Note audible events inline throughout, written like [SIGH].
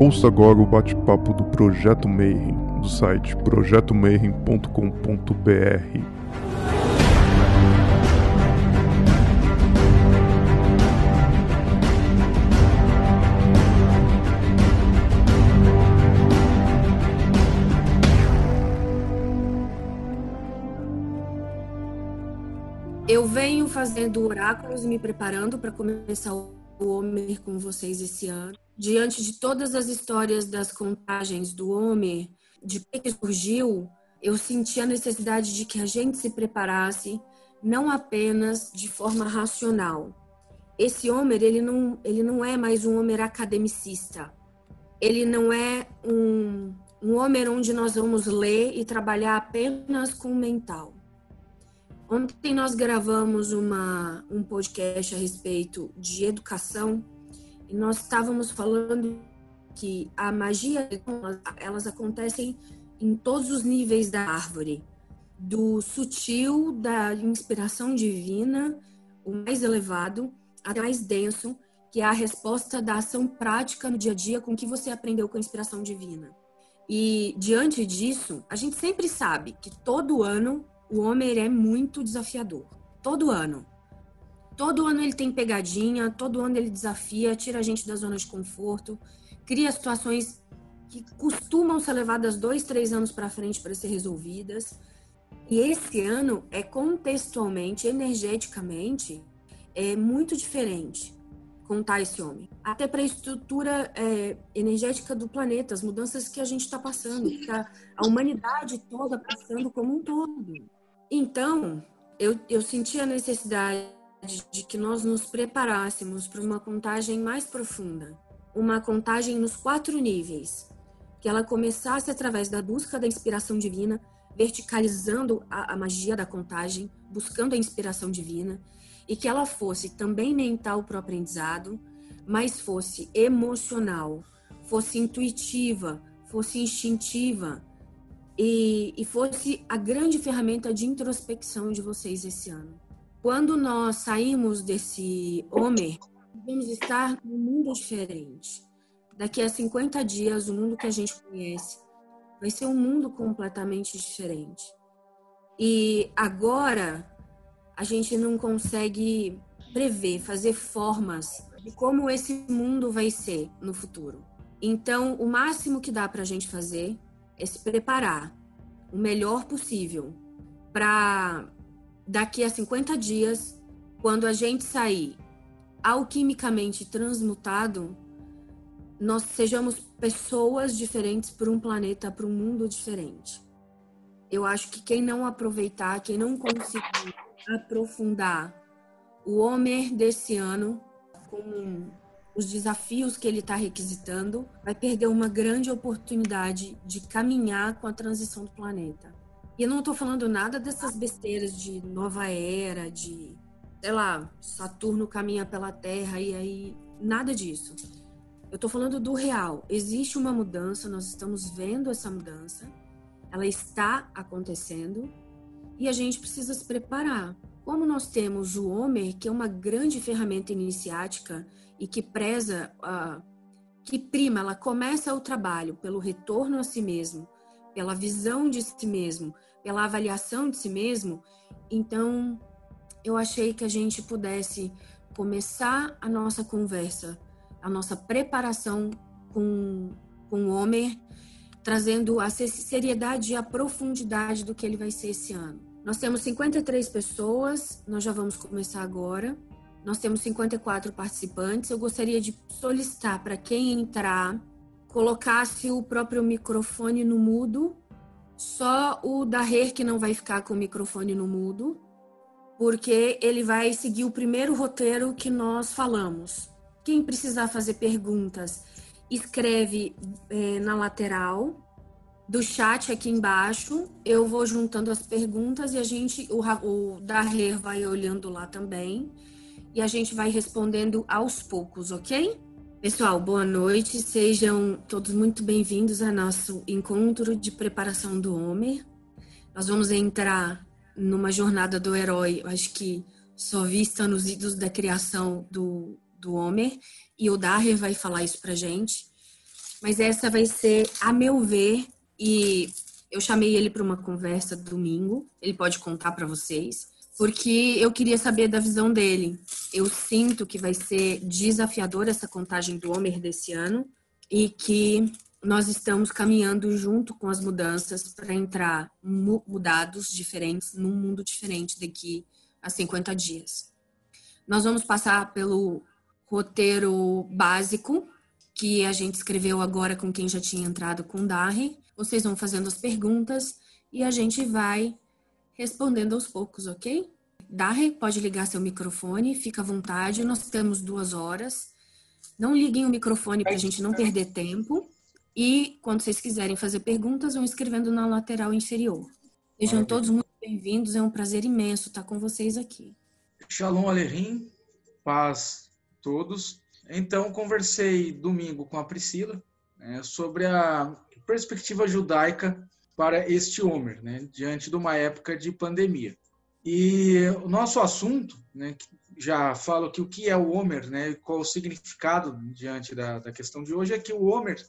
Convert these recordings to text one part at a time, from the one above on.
Ouça agora o bate-papo do Projeto Mayhem, do site projetomayhem.com.br. Eu venho fazendo oráculos e me preparando para começar o Homer com vocês esse ano. Diante de todas as histórias das contagens do Homer, de que surgiu, eu senti a necessidade de que a gente se preparasse não apenas de forma racional. Esse Homer, ele não, ele não é mais um Homer academicista. Ele não é um, um Homer onde nós vamos ler e trabalhar apenas com o mental Ontem nós gravamos uma, um podcast a respeito de educação e nós estávamos falando que a magia, elas acontecem em todos os níveis da árvore, do sutil, da inspiração divina, o mais elevado, até mais denso, que é a resposta da ação prática no dia a dia com que você aprendeu com a inspiração divina. E diante disso, a gente sempre sabe que todo ano o Homer é muito desafiador. Todo ano. Todo ano ele tem pegadinha, todo ano ele desafia, tira a gente da zona de conforto, cria situações que costumam ser levadas dois, três anos para frente para ser resolvidas. E esse ano é contextualmente, energeticamente, é muito diferente contar esse homem. Até para a estrutura é, energética do planeta, as mudanças que a gente está passando, que a, a humanidade toda passando como um todo. Então, eu, eu senti a necessidade de que nós nos preparássemos para uma contagem mais profunda, uma contagem nos quatro níveis, que ela começasse através da busca da inspiração divina, verticalizando a, a magia da contagem, buscando a inspiração divina, e que ela fosse também mental para o aprendizado, mas fosse emocional, fosse intuitiva, fosse instintiva, e, e fosse a grande ferramenta de introspecção de vocês esse ano. Quando nós saímos desse Homer, vamos estar num mundo diferente. Daqui a 50 dias, o mundo que a gente conhece vai ser um mundo completamente diferente. E agora a gente não consegue prever, fazer formas de como esse mundo vai ser no futuro. Então, o máximo que dá para a gente fazer é se preparar o melhor possível para daqui a 50 dias, quando a gente sair alquimicamente transmutado, nós sejamos pessoas diferentes para um planeta, para um mundo diferente. Eu acho que quem não aproveitar, quem não conseguir aprofundar o Homer desse ano com os desafios que ele está requisitando, vai perder uma grande oportunidade de caminhar com a transição do planeta. E eu não estou falando nada dessas besteiras de nova era, de, sei lá, Saturno caminha pela Terra e aí nada disso. Eu estou falando do real. Existe uma mudança, nós estamos vendo essa mudança, ela está acontecendo e a gente precisa se preparar. Como nós temos o Homer, que é uma grande ferramenta iniciática e que preza, uh, que prima, ela começa o trabalho pelo retorno a si mesmo, pela visão de si mesmo, pela avaliação de si mesmo, então eu achei que a gente pudesse começar a nossa conversa, a nossa preparação com, com o Homer, trazendo a seriedade e a profundidade do que ele vai ser esse ano. Nós temos 53 pessoas, nós já vamos começar agora. Nós temos 54 participantes. Eu gostaria de solicitar para quem entrar colocasse o próprio microfone no mudo. Só o da Rer que não vai ficar com o microfone no mudo, porque ele vai seguir o primeiro roteiro que nós falamos. Quem precisar fazer perguntas, escreve é, na lateral do chat aqui embaixo. Eu vou juntando as perguntas e a gente, o, o Rer vai olhando lá também e a gente vai respondendo aos poucos, ok? Pessoal, boa noite. Sejam todos muito bem-vindos ao nosso encontro de preparação do Homer. Nós vamos entrar numa jornada do herói, acho que só vista nos idos da criação do, do Homer, e o Daher vai falar isso pra gente. mas essa vai ser, a meu ver, e eu chamei ele para uma conversa domingo, ele pode contar para vocês, porque eu queria saber da visão dele. Eu sinto que vai ser desafiador essa contagem do Homer desse ano e que nós estamos caminhando junto com as mudanças para entrar mudados, diferentes, num mundo diferente daqui a 50 dias. Nós vamos passar pelo roteiro básico que a gente escreveu agora com quem já tinha entrado com o Darry. Vocês vão fazendo as perguntas e a gente vai respondendo aos poucos, ok? Darry, pode ligar seu microfone, fica à vontade. Nós temos duas horas. Não liguem o microfone para a gente não perder tempo. E quando vocês quiserem fazer perguntas, vão escrevendo na lateral inferior. Sejam todos muito bem-vindos, é um prazer imenso estar com vocês aqui. Shalom Alerim, paz todos. Então, conversei domingo com a Priscila né, sobre a perspectiva judaica para este Homer, né, diante de uma época de pandemia. E o nosso assunto, né, já falo que o que é o Homer, né, qual o significado diante da, da questão de hoje, é que o Homer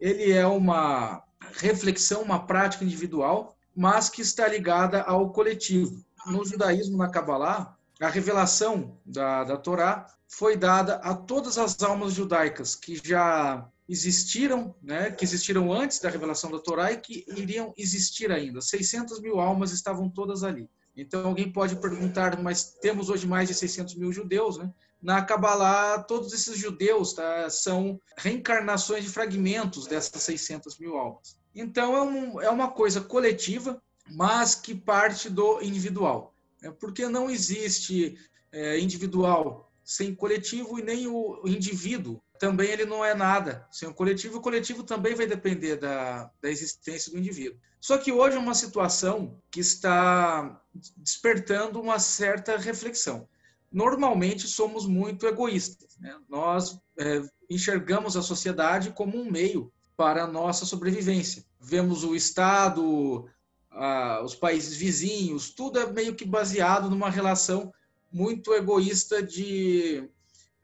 ele é uma reflexão, uma prática individual, mas que está ligada ao coletivo. No judaísmo, na Kabbalah, a revelação da, da Torá foi dada a todas as almas judaicas que já existiram, né, que existiram antes da revelação da Torá e que iriam existir ainda. 600 mil almas estavam todas ali. Então alguém pode perguntar, mas temos hoje mais de 600 mil judeus, né? Na Kabbalah, todos esses judeus tá, são reencarnações de fragmentos dessas 600 mil almas. Então, é, um, é uma coisa coletiva, mas que parte do individual. É porque não existe é, individual sem coletivo e nem o indivíduo também ele não é nada sem o coletivo. O coletivo também vai depender da, da existência do indivíduo. Só que hoje é uma situação que está despertando uma certa reflexão normalmente somos muito egoístas. Né? Nós é, enxergamos a sociedade como um meio para a nossa sobrevivência. Vemos o Estado, a, os países vizinhos, tudo é meio que baseado numa relação muito egoísta de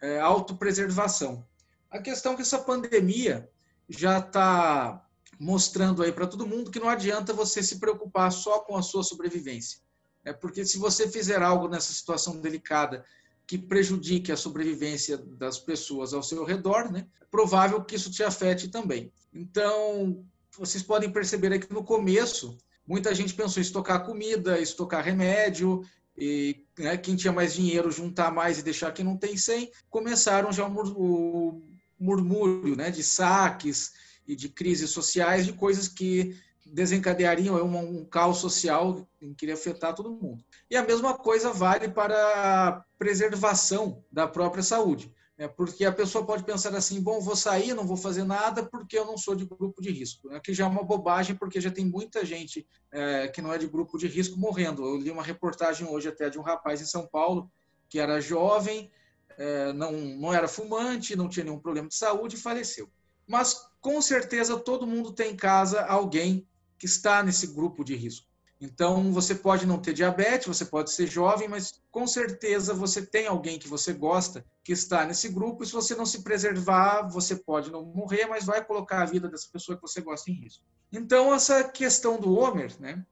é, autopreservação. A questão é que essa pandemia já está mostrando aí para todo mundo que não adianta você se preocupar só com a sua sobrevivência. É porque se você fizer algo nessa situação delicada que prejudique a sobrevivência das pessoas ao seu redor, né, é provável que isso te afete também. Então, vocês podem perceber aqui no começo, muita gente pensou em estocar comida, estocar remédio, e né, quem tinha mais dinheiro juntar mais e deixar quem não tem sem, começaram já o murmúrio né, de saques e de crises sociais, de coisas que desencadeariam um, um caos social que iria afetar todo mundo. E a mesma coisa vale para a preservação da própria saúde. É porque a pessoa pode pensar assim, bom, vou sair, não vou fazer nada porque eu não sou de grupo de risco. Que já é uma bobagem, porque já tem muita gente é, que não é de grupo de risco morrendo. Eu li uma reportagem hoje até de um rapaz em São Paulo que era jovem, é, não, não era fumante, não tinha nenhum problema de saúde e faleceu. Mas com certeza todo mundo tem em casa alguém que está nesse grupo de risco. Então, você pode não ter diabetes, você pode ser jovem, mas com certeza você tem alguém que você gosta que está nesse grupo. E se você não se preservar, você pode não morrer, mas vai colocar a vida dessa pessoa que você gosta em risco. Então, essa questão do Homer né,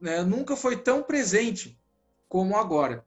né nunca foi tão presente como agora.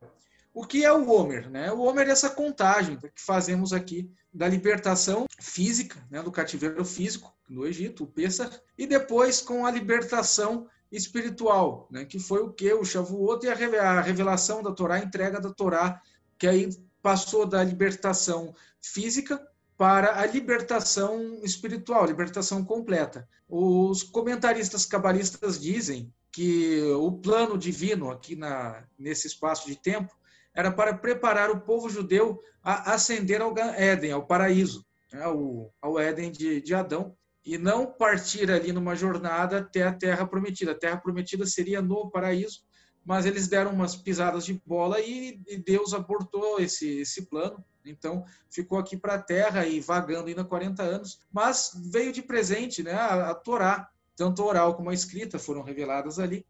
O que é o Homer? Né? O Homer é essa contagem que fazemos aqui da libertação física, né, do cativeiro físico no Egito, o Pessah, e depois com a libertação espiritual, né, que foi o que? O Shavuot e a revelação da Torá, a entrega da Torá, que aí passou da libertação física para a libertação espiritual, libertação completa. Os comentaristas cabalistas dizem que o plano divino aqui na, nesse espaço de tempo era para preparar o povo judeu a ascender ao Éden, ao paraíso, né, ao, ao Éden de, de Adão, e não partir ali numa jornada até a Terra Prometida. A Terra Prometida seria no paraíso, mas eles deram umas pisadas de bola e, e Deus abortou esse, esse plano. Então, ficou aqui para a Terra e vagando ainda 40 anos, mas veio de presente né, a, a Torá, tanto oral como a escrita foram reveladas ali.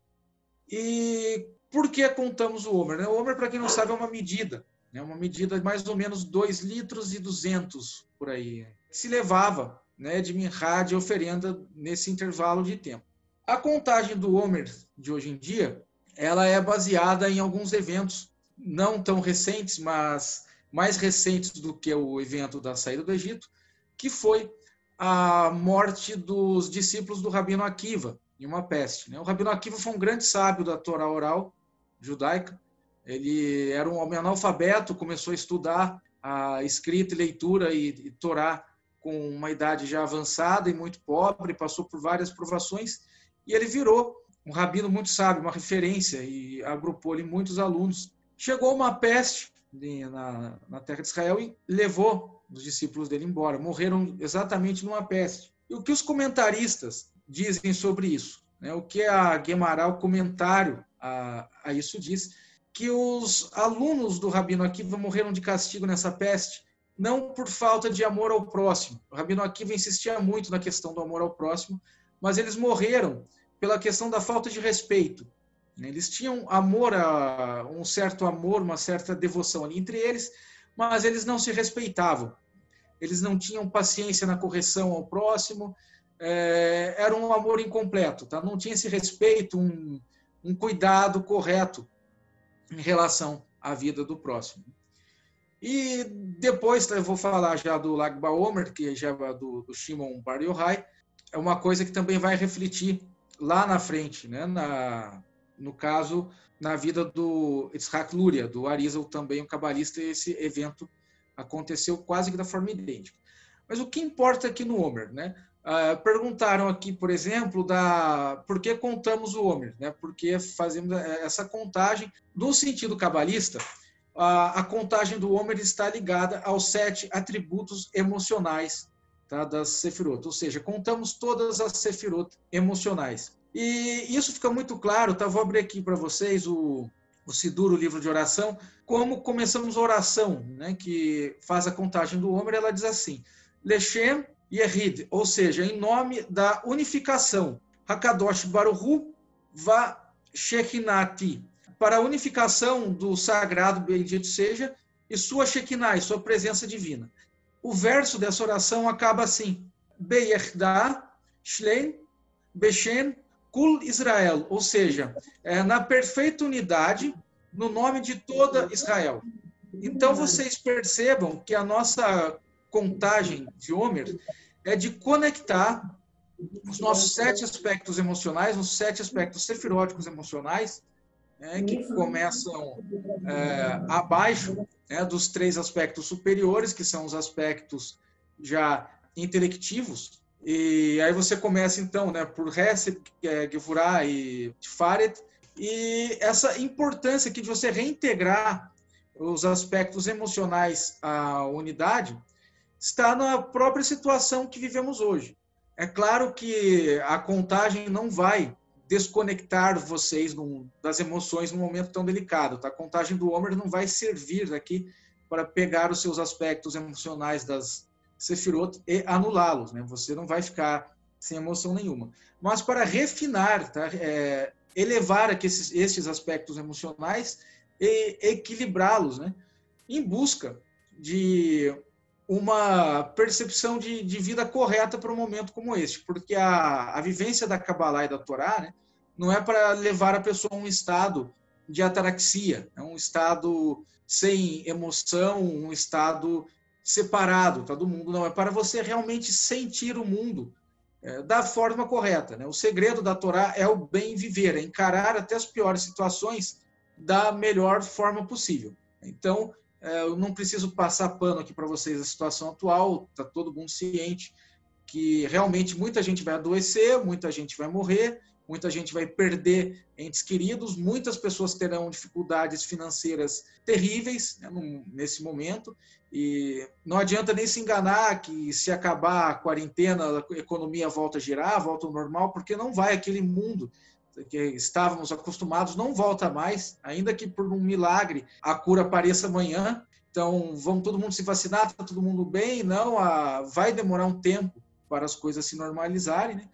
E por que contamos o Homer? Né? O Homer, para quem não sabe, é uma medida, né? uma medida de mais ou menos 2 litros e 200 por aí, que se levava né, de minhá, de oferenda nesse intervalo de tempo. A contagem do Homer de hoje em dia, ela é baseada em alguns eventos não tão recentes, mas mais recentes do que o evento da saída do Egito, que foi a morte dos discípulos do Rabino Akiva, em uma peste. Né? O Rabino Akiva foi um grande sábio da Torá oral judaica. Ele era um homem analfabeto, começou a estudar a escrita e leitura e, e Torá com uma idade já avançada e muito pobre, passou por várias provações e ele virou um rabino muito sábio, uma referência e agrupou ali muitos alunos. Chegou uma peste na, na terra de Israel e levou os discípulos dele embora. Morreram exatamente numa peste. E o que os comentaristas dizem sobre isso? Né? O que a Guemará, o comentário a, a isso diz, que os alunos do Rabino Akiva morreram de castigo nessa peste, não por falta de amor ao próximo. O Rabino Akiva insistia muito na questão do amor ao próximo, mas eles morreram pela questão da falta de respeito. Eles tinham amor, a, um certo amor, uma certa devoção ali entre eles, mas eles não se respeitavam. Eles não tinham paciência na correção ao próximo, é, era um amor incompleto, tá? não tinha esse respeito, um, um cuidado correto em relação à vida do próximo. E depois eu vou falar já do Lag Baomer, que já é do, do Shimon Bar Yochai, é uma coisa que também vai refletir lá na frente, né? na, no caso, na vida do Itzhak Luria, do Arizal, também um cabalista, esse evento aconteceu quase que da forma idêntica. Mas o que importa aqui no Homer? Né? Uh, perguntaram aqui, por exemplo, da por que contamos o Homer, né? Por que fazemos essa contagem? No sentido cabalista, a, a contagem do Homer está ligada aos sete atributos emocionais tá, das Sefirot, ou seja, contamos todas as Sefirot emocionais. E isso fica muito claro, tá? Vou abrir aqui para vocês o, o Sidur, o livro de oração, como começamos a oração, né? Que faz a contagem do Homer, ela diz assim: Lechem Yehid, ou seja, em nome da unificação. Hakadosh Baruhu Va Shekinati, para a unificação do sagrado, bendito seja, e sua Shekinah, sua presença divina. O verso dessa oração acaba assim: Beyerda Shlein Beshen Kul Israel, ou seja, é, na perfeita unidade, no nome de toda Israel. Então vocês percebam que a nossa contagem de Homer é de conectar os nossos sete aspectos emocionais, os sete aspectos sefiróticos emocionais, né, que começam é, abaixo né, dos três aspectos superiores, que são os aspectos já intelectivos. E aí você começa, então, né, por Hesed, é, Gevurah e Tifaret, e essa importância aqui de você reintegrar os aspectos emocionais à unidade está na própria situação que vivemos hoje. É claro que a contagem não vai desconectar vocês num, das emoções num momento tão delicado. Tá? A contagem do Homer não vai servir aqui para pegar os seus aspectos emocionais das Sefirot e anulá-los. Né? Você não vai ficar sem emoção nenhuma. Mas para refinar, tá? É, elevar aqui esses, esses aspectos emocionais e equilibrá-los, né? em busca de uma percepção de, de vida correta para um momento como este, porque a, a vivência da Kabbalah e da Torá né, não é para levar a pessoa a um estado de ataraxia, é um estado sem emoção, um estado separado tá, do mundo, não, é para você realmente sentir o mundo é, da forma correta. Né? O segredo da Torá é o bem viver, é encarar até as piores situações da melhor forma possível. Então, eu não preciso passar pano aqui para vocês a situação atual, está todo mundo ciente que realmente muita gente vai adoecer, muita gente vai morrer, muita gente vai perder entes queridos, muitas pessoas terão dificuldades financeiras terríveis né, nesse momento, e não adianta nem se enganar que se acabar a quarentena, a economia volta a girar, volta ao normal, porque não vai aquele mundo que estávamos acostumados não volta mais, ainda que por um milagre a cura apareça amanhã. Então, vamos todo mundo se vacinar, está todo mundo bem? Não, a, vai demorar um tempo para as coisas se normalizarem. Né?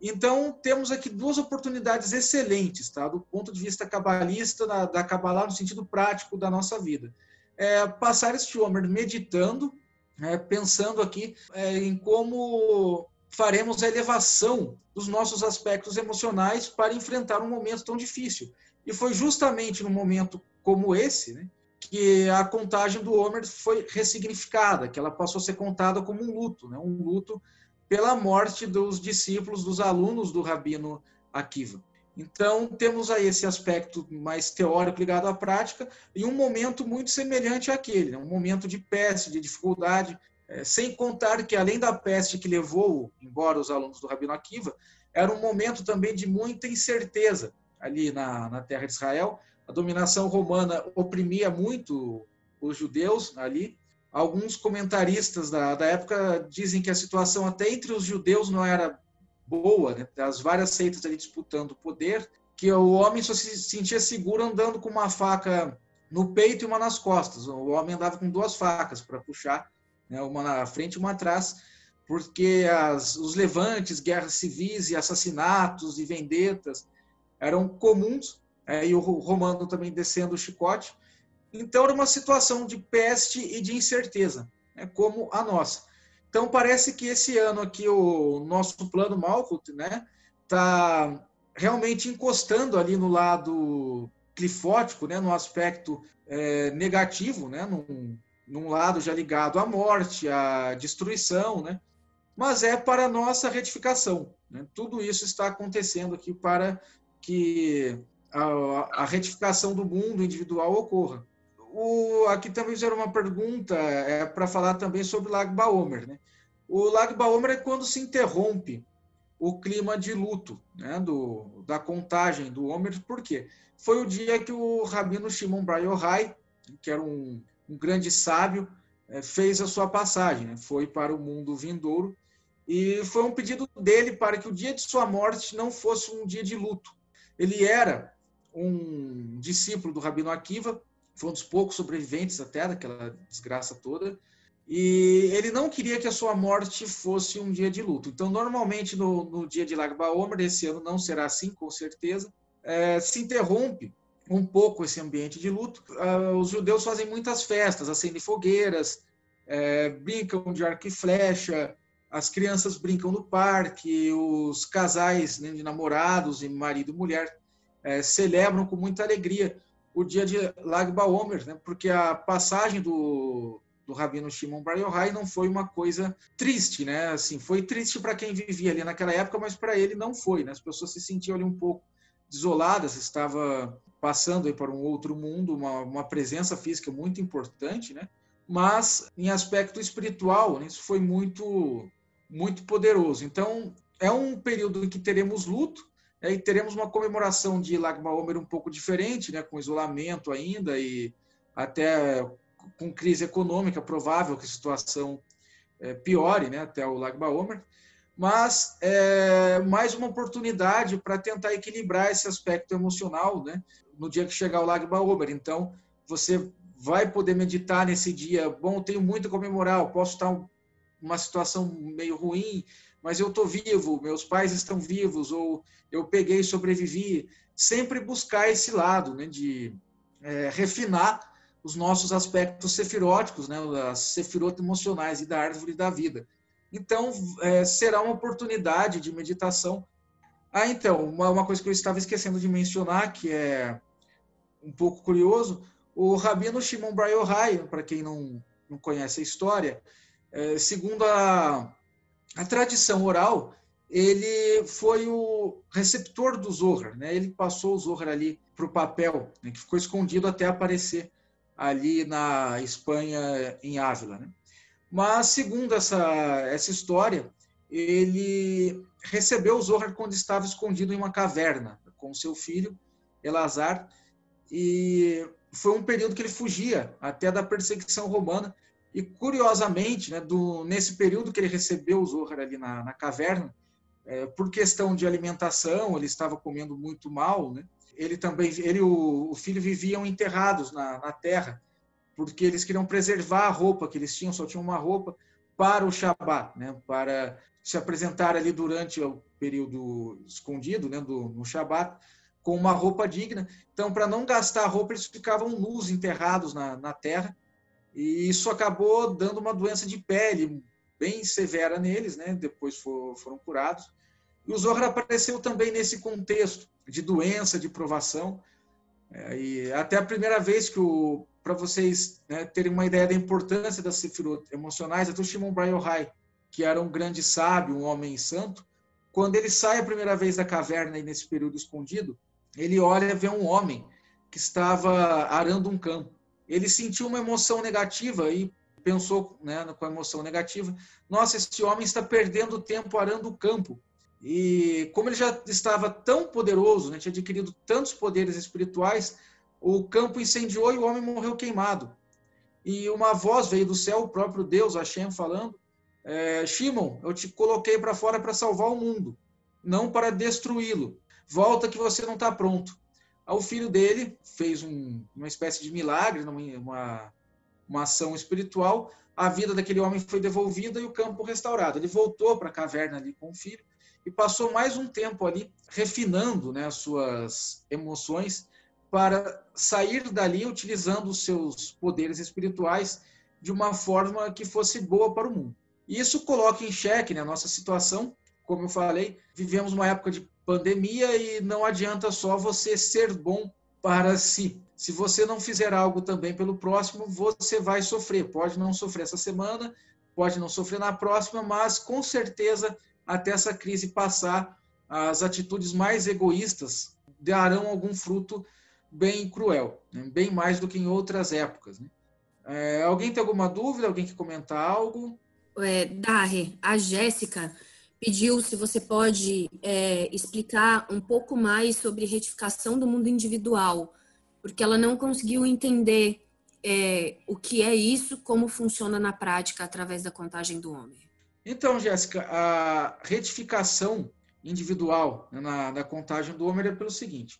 Então, temos aqui duas oportunidades excelentes, tá? do ponto de vista cabalista, da, da no sentido prático da nossa vida. É, passar este Homer meditando é, pensando aqui é, em como faremos a elevação dos nossos aspectos emocionais para enfrentar um momento tão difícil. E foi justamente num momento como esse né, que a contagem do Homer foi ressignificada, que ela passou a ser contada como um luto, né, um luto pela morte dos discípulos, dos alunos do Rabino Akiva. Então, temos aí esse aspecto mais teórico ligado à prática e um momento muito semelhante àquele, né? um momento de peste, de dificuldade, é, sem contar que, além da peste que levou embora os alunos do Rabino Akiva, era um momento também de muita incerteza ali na, na terra de Israel. A dominação romana oprimia muito os judeus ali. Alguns comentaristas da, da época dizem que a situação até entre os judeus não era boa, né? das várias seitas ali disputando o poder, que o homem só se sentia seguro andando com uma faca no peito e uma nas costas. O homem andava com duas facas para puxar, né? uma na frente e uma atrás, porque as, os levantes, guerras civis e assassinatos e vendetas eram comuns, é, e o romano também descendo o chicote. Então era uma situação de peste e de incerteza, né? como a nossa. Então parece que esse ano aqui o nosso plano Malkuth, né, tá realmente encostando ali no lado clifótico, né, no aspecto é, negativo, né, num, num lado já ligado à morte, à destruição, né, mas é para nossa retificação. Né? Tudo isso está acontecendo aqui para que a, a retificação do mundo individual ocorra. O, aqui também fizeram uma pergunta é, para falar também sobre o Lago Baomer. Né? O Lago Baomer é quando se interrompe o clima de luto né, do, da contagem do Homer. Por quê? Foi o dia que o Rabino Shimon Bar Yochai, que era um, um grande sábio, é, fez a sua passagem, né? foi para o mundo vindouro, e foi um pedido dele para que o dia de sua morte não fosse um dia de luto. Ele era um discípulo do Rabino Akiva, foi um dos poucos sobreviventes até daquela desgraça toda. E ele não queria que a sua morte fosse um dia de luto. Então, normalmente, no, no dia de Lag BaOmer, esse ano não será assim, com certeza, é, se interrompe um pouco esse ambiente de luto. Uh, os judeus fazem muitas festas, acendem fogueiras, é, brincam de arco e flecha, as crianças brincam no parque, os casais né, de namorados e marido e mulher é, celebram com muita alegria o dia de Lag BaOmer, né? porque a passagem do, do Rabino Shimon Bar Yochai não foi uma coisa triste, né? Assim, foi triste para quem vivia ali naquela época, mas para ele não foi, né? As pessoas se sentiam ali um pouco desoladas, estava passando para um outro mundo, uma, uma presença física muito importante, né? Mas em aspecto espiritual, né? isso foi muito muito poderoso. Então, é um período em que teremos luto, e teremos uma comemoração de Lag BaOmer um pouco diferente, né, com isolamento ainda e até com crise econômica, provável que a situação é, piore né, até o Lag BaOmer, mas é mais uma oportunidade para tentar equilibrar esse aspecto emocional né, no dia que chegar o Lag BaOmer. Então, você vai poder meditar nesse dia, bom, tenho muito a comemorar, posso estar uma situação meio ruim, mas eu estou vivo, meus pais estão vivos, ou eu peguei e sobrevivi. Sempre buscar esse lado, né, de é, refinar os nossos aspectos sefiróticos, né, as sefirotas emocionais e da árvore da vida. Então, é, será uma oportunidade de meditação. Ah, então, uma, uma coisa que eu estava esquecendo de mencionar, que é um pouco curioso, o Rabino Shimon Bar Yochai, para quem não, não conhece a história, é, segundo a, a tradição oral, ele foi o receptor do Zohar, né? Ele passou o Zohar ali para o papel, né? que ficou escondido até aparecer ali na Espanha, em Ávila. Né? Mas, segundo essa, essa história, ele recebeu o Zohar quando estava escondido em uma caverna com seu filho, Elazar, e foi um período que ele fugia até da perseguição romana, e, curiosamente, né, do, nesse período que ele recebeu o Zohar ali na, na caverna, é, por questão de alimentação, ele estava comendo muito mal, né? Ele também, ele o, o filho viviam enterrados na, na, terra, porque eles queriam preservar a roupa que eles tinham, só tinham uma roupa para o Shabat, né? Para se apresentar ali durante o período escondido, né? Do, no Shabat, com uma roupa digna. Então, para não gastar roupa, eles ficavam nus, enterrados na, na terra E isso acabou dando uma doença de pele bem severa neles, né? Depois for, foram curados. E o Zohar apareceu também nesse contexto de doença, de provação. É, e até a primeira vez que o para vocês né, terem uma ideia da importância das sefirot emocionais, até o Shimon Bar Yochai, que era um grande sábio, um homem santo, quando ele sai a primeira vez da caverna nesse período escondido, ele olha e vê um homem que estava arando um campo. Ele sentiu uma emoção negativa e pensou né, com a emoção negativa: nossa, esse homem está perdendo tempo arando o campo. E como ele já estava tão poderoso, né, tinha adquirido tantos poderes espirituais, o campo incendiou e o homem morreu queimado. E uma voz veio do céu, o próprio Deus, Hashem, falando: é, Shimon, eu te coloquei para fora para salvar o mundo, não para destruí-lo. Volta que você não está pronto. O filho dele fez um, uma espécie de milagre, uma, uma ação espiritual. A vida daquele homem foi devolvida e o campo restaurado. Ele voltou para a caverna ali com o filho e passou mais um tempo ali refinando né, as suas emoções para sair dali utilizando os seus poderes espirituais de uma forma que fosse boa para o mundo. Isso coloca em xeque né, a nossa situação. Como eu falei, vivemos uma época de pandemia e não adianta só você ser bom para si. Se você não fizer algo também pelo próximo, você vai sofrer. Pode não sofrer essa semana, pode não sofrer na próxima, mas com certeza, até essa crise passar, as atitudes mais egoístas darão algum fruto bem cruel, né? bem mais do que em outras épocas. Né? É, alguém tem alguma dúvida? Alguém quer comentar algo? É, Darre, a Jéssica pediu se você pode é, explicar um pouco mais sobre retificação do mundo individual, porque ela não conseguiu entender é, o que é isso, como funciona na prática através da contagem do homem. Então, Jéssica, a retificação individual né, na, na, contagem do Homer é pelo seguinte: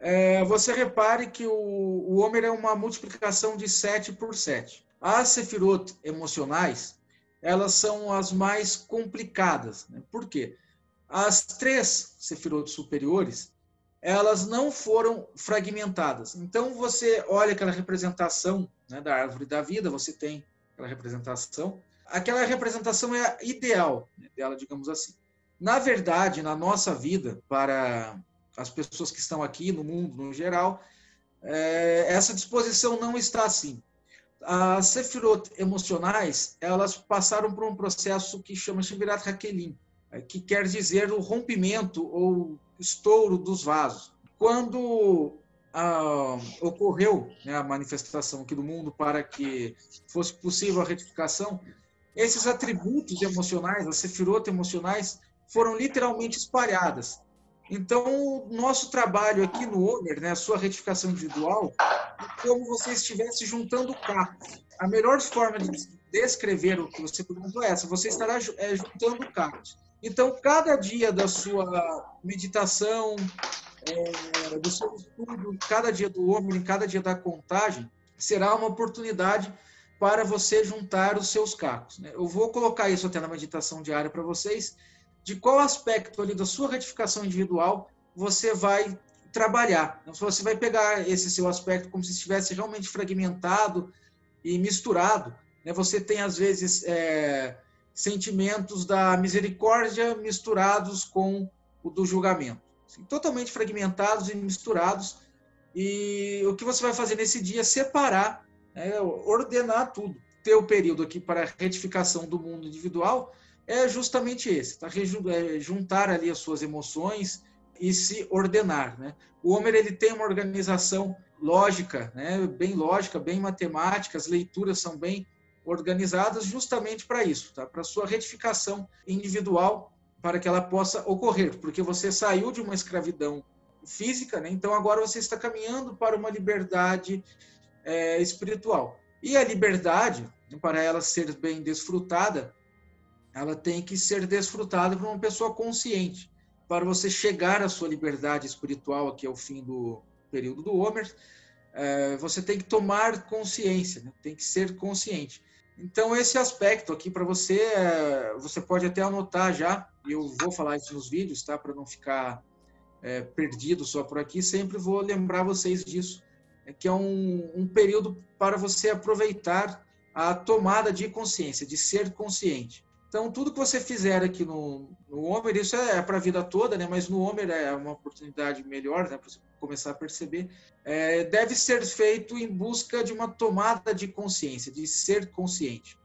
é, você repare que o, o Homer é uma multiplicação de 7 por 7. As sefirot emocionais elas são as mais complicadas. Né? Por quê? As três sefirot superiores, elas não foram fragmentadas. Então, você olha aquela representação né, da árvore da vida, você tem aquela representação. Aquela representação é ideal né, dela, digamos assim. Na verdade, na nossa vida, para as pessoas que estão aqui, no mundo no geral, é, essa disposição não está assim as sefirot emocionais, elas passaram por um processo que chama Shibirat Hakelim, é, que quer dizer o rompimento ou estouro dos vasos. Quando ah, ocorreu né, a manifestação aqui do mundo para que fosse possível a retificação, esses atributos emocionais, as sefirot emocionais, foram literalmente espalhadas. Então, nosso trabalho aqui no Homer, né, a sua retificação individual, é como você estivesse juntando cacos. A melhor forma de descrever o que você perguntou é essa: você estará é, juntando cacos. Então, cada dia da sua meditação, é, do seu estudo, cada dia do Homer, cada dia da contagem, será uma oportunidade para você juntar os seus cacos. Né? Eu vou colocar isso até na meditação diária para vocês de qual aspecto ali da sua retificação individual você vai trabalhar. Então, você vai pegar esse seu aspecto como se estivesse realmente fragmentado e misturado. Né? Você tem, às vezes, é, sentimentos da misericórdia misturados com o do julgamento. Assim, totalmente fragmentados e misturados. E o que você vai fazer nesse dia é separar, né? ordenar tudo. Ter o período aqui para retificação do mundo individual é justamente esse, tá? É juntar ali as suas emoções e se ordenar, né? O Homer ele tem uma organização lógica, né? Bem lógica, bem matemática, as leituras são bem organizadas justamente para isso, tá? Para sua retificação individual, para que ela possa ocorrer, porque você saiu de uma escravidão física, né? Então agora você está caminhando para uma liberdade é, espiritual. E a liberdade, para ela ser bem desfrutada, ela tem que ser desfrutada por uma pessoa consciente. Para você chegar à sua liberdade espiritual, que é o fim do período do Homer, é, você tem que tomar consciência, né? tem que ser consciente. Então, esse aspecto aqui para você, é, você pode até anotar já, eu vou falar isso nos vídeos, tá? Para não ficar é, perdido só por aqui, sempre vou lembrar vocês disso. que é um, um período para você aproveitar a tomada de consciência, de ser consciente. Então, tudo que você fizer aqui no, no Homer, isso é, é para a vida toda, né? mas no Homer é uma oportunidade melhor né? para você começar a perceber, é, deve ser feito em busca de uma tomada de consciência, de ser consciente.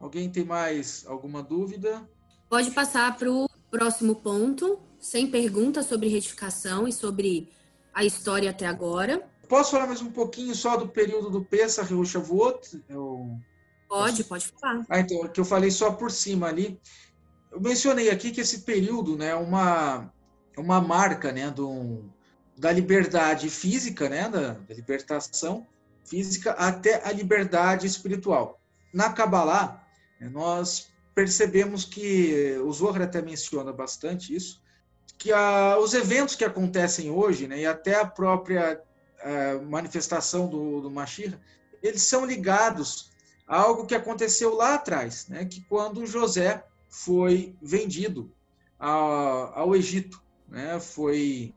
Alguém tem mais alguma dúvida? Pode passar para o próximo ponto, sem perguntas sobre retificação e sobre a história até agora. Posso falar mais um pouquinho só do período do Pesach e Shavuot? Eu... Pode, pode falar. Ah, então, que eu falei só por cima ali. Eu mencionei aqui que esse período né, uma, uma marca né, do, da liberdade física, né, da, da libertação física, até a liberdade espiritual. Na Kabbalah, né, nós percebemos que, o Zohar até menciona bastante isso, que a, os eventos que acontecem hoje, né, e até a própria a é, manifestação do, do Mashir, eles são ligados algo que aconteceu lá atrás, né, que quando José foi vendido ao, ao Egito, né, foi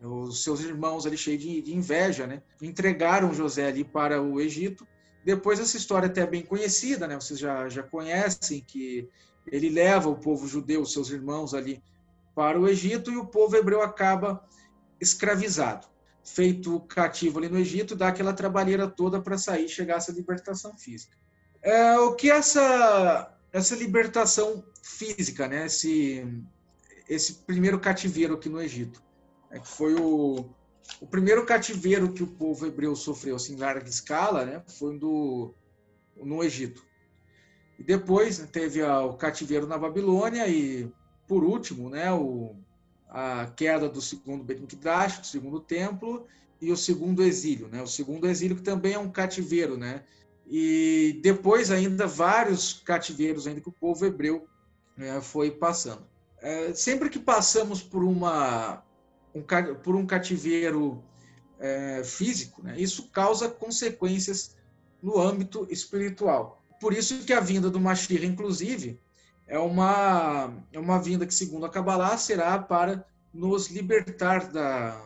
os seus irmãos ali cheios de, de, inveja, né, entregaram José ali para o Egito. Depois essa história até é bem conhecida, né, vocês já, já conhecem que ele leva o povo judeu, seus irmãos ali para o Egito e o povo hebreu acaba escravizado, feito cativo ali no Egito, dá aquela trabalheira toda para sair e chegar a essa libertação física. É, o que essa essa libertação física, né, esse esse primeiro cativeiro aqui no Egito, é que foi o, o primeiro cativeiro que o povo hebreu sofreu assim, em larga escala, né, foi do no Egito. E depois né, teve a, o cativeiro na Babilônia e por último, né, o, a queda do segundo Bet Mikdash, do segundo templo, e o segundo exílio, né? O segundo exílio que também é um cativeiro, né? E depois ainda vários cativeiros ainda que o povo hebreu né, foi passando. É, sempre que passamos por uma um, por um cativeiro é, físico, né, isso causa consequências no âmbito espiritual. Por isso que a vinda do Mashiach, inclusive, é uma, é uma vinda que, segundo a Kabbalah, será para nos libertar da,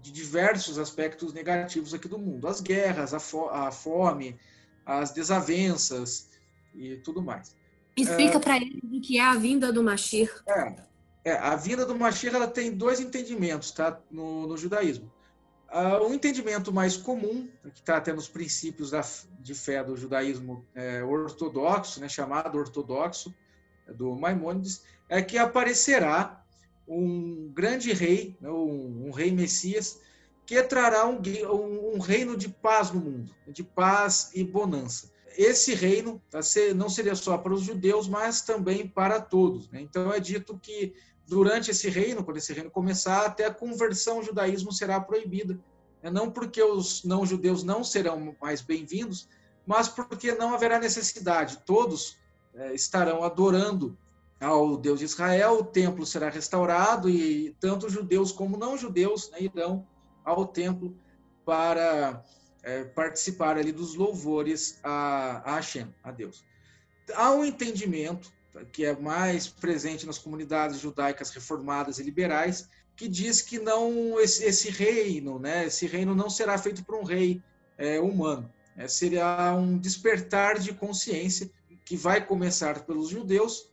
de diversos aspectos negativos aqui do mundo. As guerras, a, fo a fome, as desavenças e tudo mais. Explica é, para ele o que é a vinda do Mashiach. É, é, a vinda do Mashiach ela tem dois entendimentos tá, no, no judaísmo. Uh, um entendimento mais comum, que está até nos princípios da, de fé do judaísmo é, ortodoxo, né, chamado ortodoxo, do Maimônides, é que aparecerá um grande rei, né, um, um rei Messias, que trará um, um, reino de paz no mundo, de paz e bonança. Esse reino tá, não seria só para os judeus, mas também para todos. Né? Então é dito que durante esse reino, quando esse reino começar, até a conversão ao judaísmo será proibida. Né? Não porque os não-judeus não serão mais bem-vindos, mas porque não haverá necessidade. Todos é, estarão adorando ao Deus de Israel, o templo será restaurado e tanto judeus como não judeus né, irão ao templo para é, participar ali dos louvores a, a Hashem, a Deus. Há um entendimento que é mais presente nas comunidades judaicas reformadas e liberais, que diz que não esse, esse reino, né, esse reino não será feito por um rei é, humano, é, seria um despertar de consciência que vai começar pelos judeus,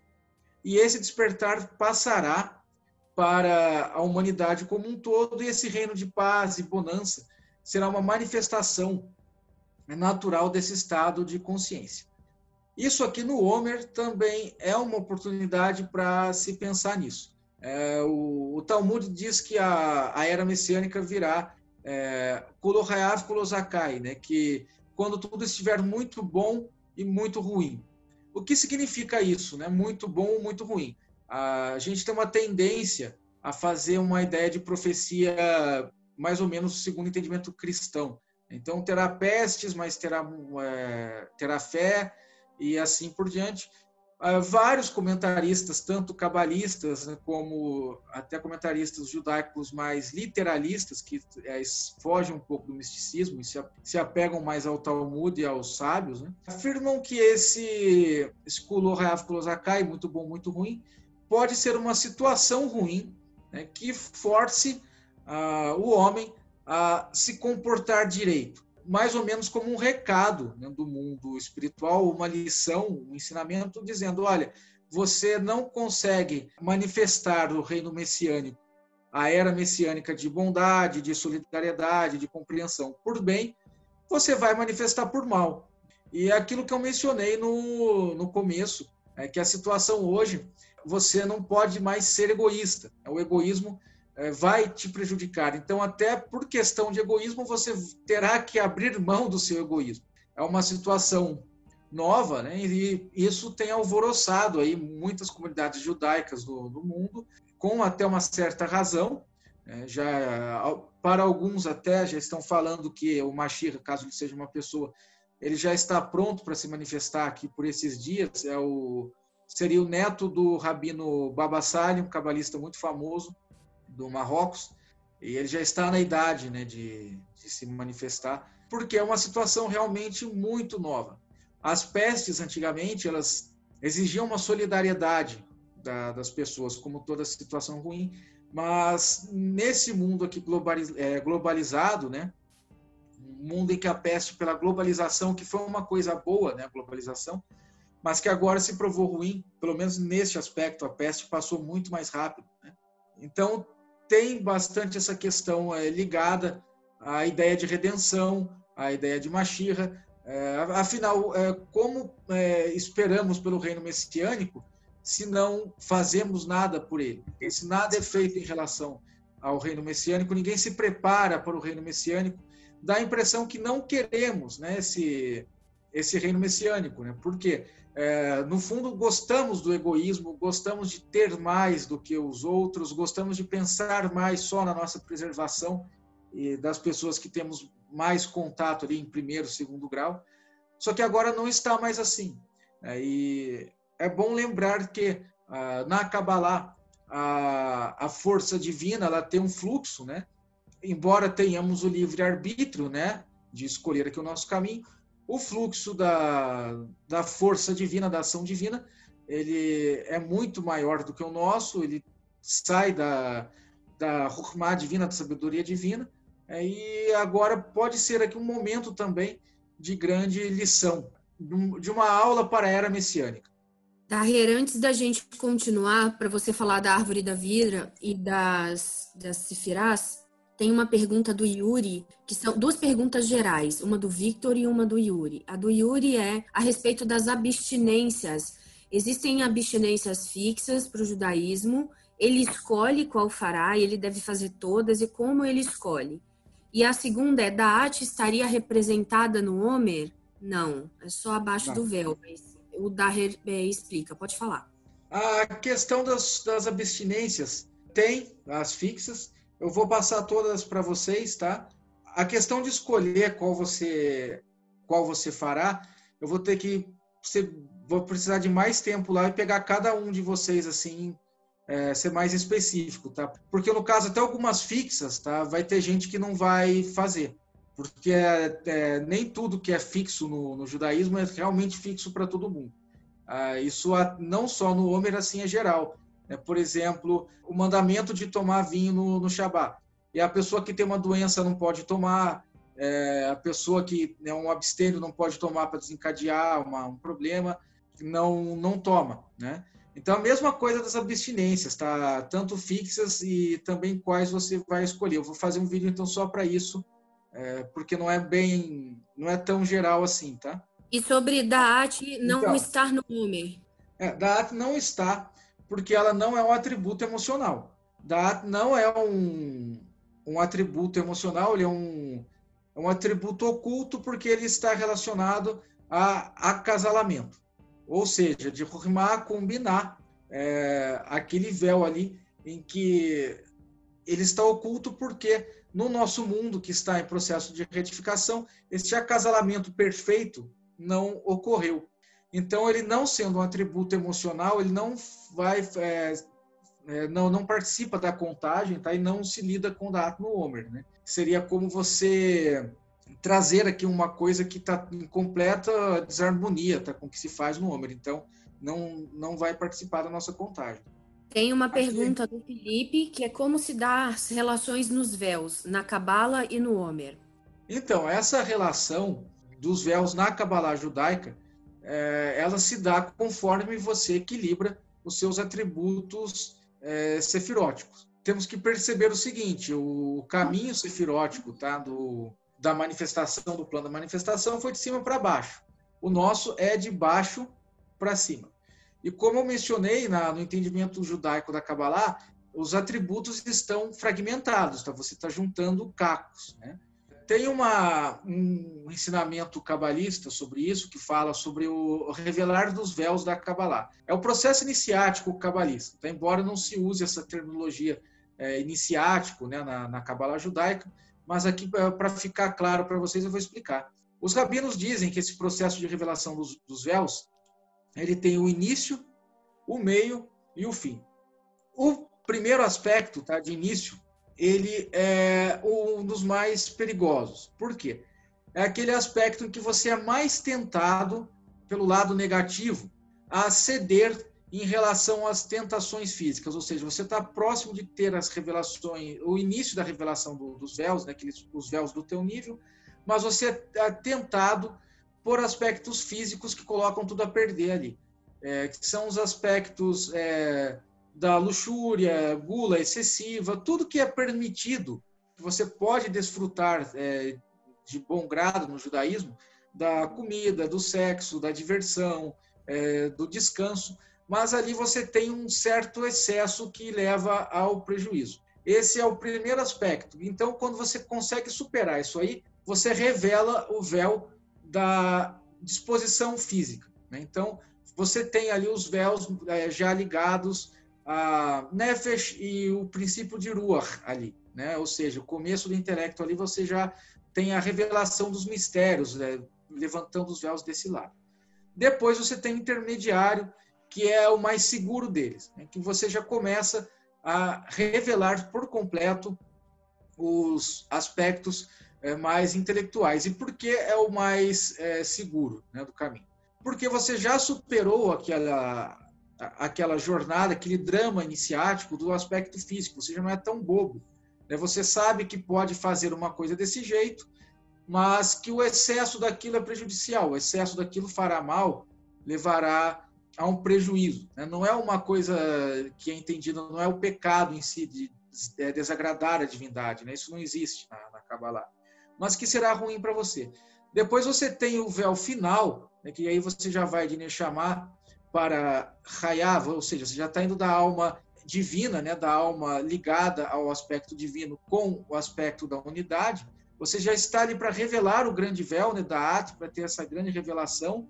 e esse despertar passará para a humanidade como um todo, e esse reino de paz e bonança será uma manifestação natural desse estado de consciência. Isso aqui no Homer também é uma oportunidade para se pensar nisso. É, o, o, Talmud diz que a, a era messiânica virá é, Kolohayav Kolozakai, né, que quando tudo estiver muito bom e muito ruim. O que significa isso? Né? Muito bom ou muito ruim? A gente tem uma tendência a fazer uma ideia de profecia mais ou menos segundo o entendimento cristão. Então, terá pestes, mas terá, é, terá fé e assim por diante. Uh, vários comentaristas, tanto cabalistas né, como até comentaristas judaicos mais literalistas, que é, fogem um pouco do misticismo e se, se apegam mais ao Talmud e aos sábios, né, afirmam que esse Skulo Hayav Kulosakai, muito bom, muito ruim, pode ser uma situação ruim né, que force uh, o homem a se comportar direito, mais ou menos como um recado né, do mundo espiritual, uma lição, um ensinamento, dizendo: olha, você não consegue manifestar o reino messiânico, a era messiânica de bondade, de solidariedade, de compreensão por bem, você vai manifestar por mal. E é aquilo que eu mencionei no, no começo, é que a situação hoje, você não pode mais ser egoísta. O egoísmo é, vai te prejudicar. Então, até por questão de egoísmo, você terá que abrir mão do seu egoísmo. É uma situação nova, né? E isso tem alvoroçado aí muitas comunidades judaicas do, do mundo, com até uma certa razão. É, já para alguns até já estão falando que o Mashir, caso ele seja uma pessoa, ele já está pronto para se manifestar aqui por esses dias. É o seria o neto do rabino Baba um cabalista muito famoso, do Marrocos, e ele já está na idade né, de, de se manifestar, porque é uma situação realmente muito nova. As pestes, antigamente, elas exigiam uma solidariedade da, das pessoas, como toda situação ruim, mas nesse mundo aqui globaliz, é, globalizado, né, um mundo em que a peste, pela globalização, que foi uma coisa boa, né, a globalização, mas que agora se provou ruim, pelo menos neste aspecto, a peste passou muito mais rápido. Né? Então, tem bastante essa questão é, ligada à ideia de redenção, à ideia de Machirra. É, afinal, é, como esperamos pelo reino messiânico se não fazemos nada por ele? se nada é feito em relação ao reino messiânico, ninguém se prepara para o reino messiânico, dá a impressão que não queremos né, esse, esse reino messiânico. Né? Por quê? É, no fundo, gostamos do egoísmo, gostamos de ter mais do que os outros, gostamos de pensar mais só na nossa preservação e das pessoas que temos mais contato ali em primeiro, segundo grau. Só que agora não está mais assim. É, e é bom lembrar que ah, na Kabbalah a, a força divina ela tem um fluxo, né? Embora tenhamos o livre arbítrio, né, de escolher aqui o nosso caminho, o fluxo da, da força divina, da ação divina, ele é muito maior do que o nosso, ele sai da, da divina, da sabedoria divina, é, e agora pode ser aqui um momento também de grande lição, de uma aula para a era messiânica. Tahir, antes da gente continuar, para você falar da árvore da vida e das, das tem uma pergunta do Yuri, que são duas perguntas gerais, uma do Victor e uma do Yuri. A do Yuri é a respeito das abstinências. Existem abstinências fixas para o judaísmo, ele escolhe qual fará, ele deve fazer todas e como ele escolhe. E a segunda é, Daat estaria representada no Homer? Não, é só abaixo Não. do véu. o Daher é, explica, pode falar. A questão das, das abstinências tem as fixas, eu vou passar todas para vocês, tá? A questão de escolher qual você qual você fará, eu vou ter que você, vou precisar de mais tempo lá e pegar cada um de vocês assim, é, ser mais específico, tá? Porque no caso até algumas fixas, tá? Vai ter gente que não vai fazer, porque é, é, nem tudo que é fixo no, no judaísmo é realmente fixo para todo mundo. Ah, isso não só no Homer, assim é geral. É, por exemplo, o mandamento de tomar vinho no, no Shabat. E a pessoa que tem uma doença não pode tomar, é, a pessoa que é um abstêmio não pode tomar para desencadear uma, um problema, não, não toma, né? Então, a mesma coisa das abstinências, tá? Tanto fixas e também quais você vai escolher. Eu vou fazer um vídeo, então, só para isso, é, porque não é bem, não é tão geral assim, tá? E sobre Daat não então, estar no nome? É, Daat não está porque ela não é um atributo emocional. Da, não é um, um atributo emocional, ele é um, é um atributo oculto porque ele está relacionado a acasalamento. Ou seja, de formar, combinar é, aquele véu ali em que ele está oculto porque no nosso mundo que está em processo de retificação, este acasalamento perfeito não ocorreu. Então, ele não sendo um atributo emocional, ele não vai, é, é, não, não participa da contagem, tá? E não se lida com o dado no Homer, né? Seria como você trazer aqui uma coisa que está em completa desarmonia, tá? Com o que se faz no Homer. Então, não, não vai participar da nossa contagem. Tem uma pergunta do Felipe, que é como se dá as relações nos véus, na Cabala e no Homer. Então, essa relação dos véus na Cabala judaica, é, ela se dá conforme você equilibra os seus atributos é, sefiróticos. Temos que perceber o seguinte, o caminho sefirótico tá, do, da manifestação, do plano da manifestação, foi de cima para baixo. O nosso é de baixo para cima. E como eu mencionei na, no entendimento judaico da Kabbalah, os atributos estão fragmentados, tá? você está juntando cacos. Né? Tem uma, um ensinamento cabalista sobre isso, que fala sobre o revelar dos véus da Kabbalah. É o processo iniciático cabalista, tá? embora não se use essa terminologia é, iniciático né, na, na Kabbalah judaica, mas aqui, para ficar claro para vocês, eu vou explicar. Os rabinos dizem que esse processo de revelação dos, dos véus ele tem o início, o meio e o fim. O primeiro aspecto, tá, de início, ele é um dos mais perigosos. Por quê? É aquele aspecto em que você é mais tentado pelo lado negativo a ceder em relação às tentações físicas, ou seja, você está próximo de ter as revelações, o início da revelação do, dos véus, né, aqueles, os véus do teu nível, mas você é tentado por aspectos físicos que colocam tudo a perder ali, é, que são os aspectos é, da luxúria, gula excessiva, tudo que é permitido, que você pode desfrutar é, de bom grado no judaísmo, da comida, do sexo, da diversão, é, do descanso, mas ali você tem um certo excesso que leva ao prejuízo. Esse é o primeiro aspecto. Então, quando você consegue superar isso aí, você revela o véu da disposição física. Né? Então, você tem ali os véus é, já ligados a Nefesh e o princípio de Ruach ali, né? ou seja, o começo do intelecto ali você já tem a revelação dos mistérios, né? levantando os véus desse lado. Depois você tem o intermediário, que é o mais seguro deles, né? que você já começa a revelar por completo os aspectos é, mais intelectuais. E por que é o mais é, seguro né, do caminho? Porque você já superou aquela, aquela jornada, aquele drama iniciático do aspecto físico, você já não é tão bobo. Né? Você sabe que pode fazer uma coisa desse jeito, mas que o excesso daquilo é prejudicial, o excesso daquilo fará mal, levará a um prejuízo. Né? Não é uma coisa que é entendida, não é o pecado em si de desagradar a divindade, né? isso não existe na, na Kabbalah mas que será ruim para você. Depois você tem o véu final, né, que aí você já vai de Neshama para Hayav, ou seja, você já está indo da alma divina, né, da alma ligada ao aspecto divino com o aspecto da unidade. Você já está ali para revelar o grande véu né, da At, para ter essa grande revelação.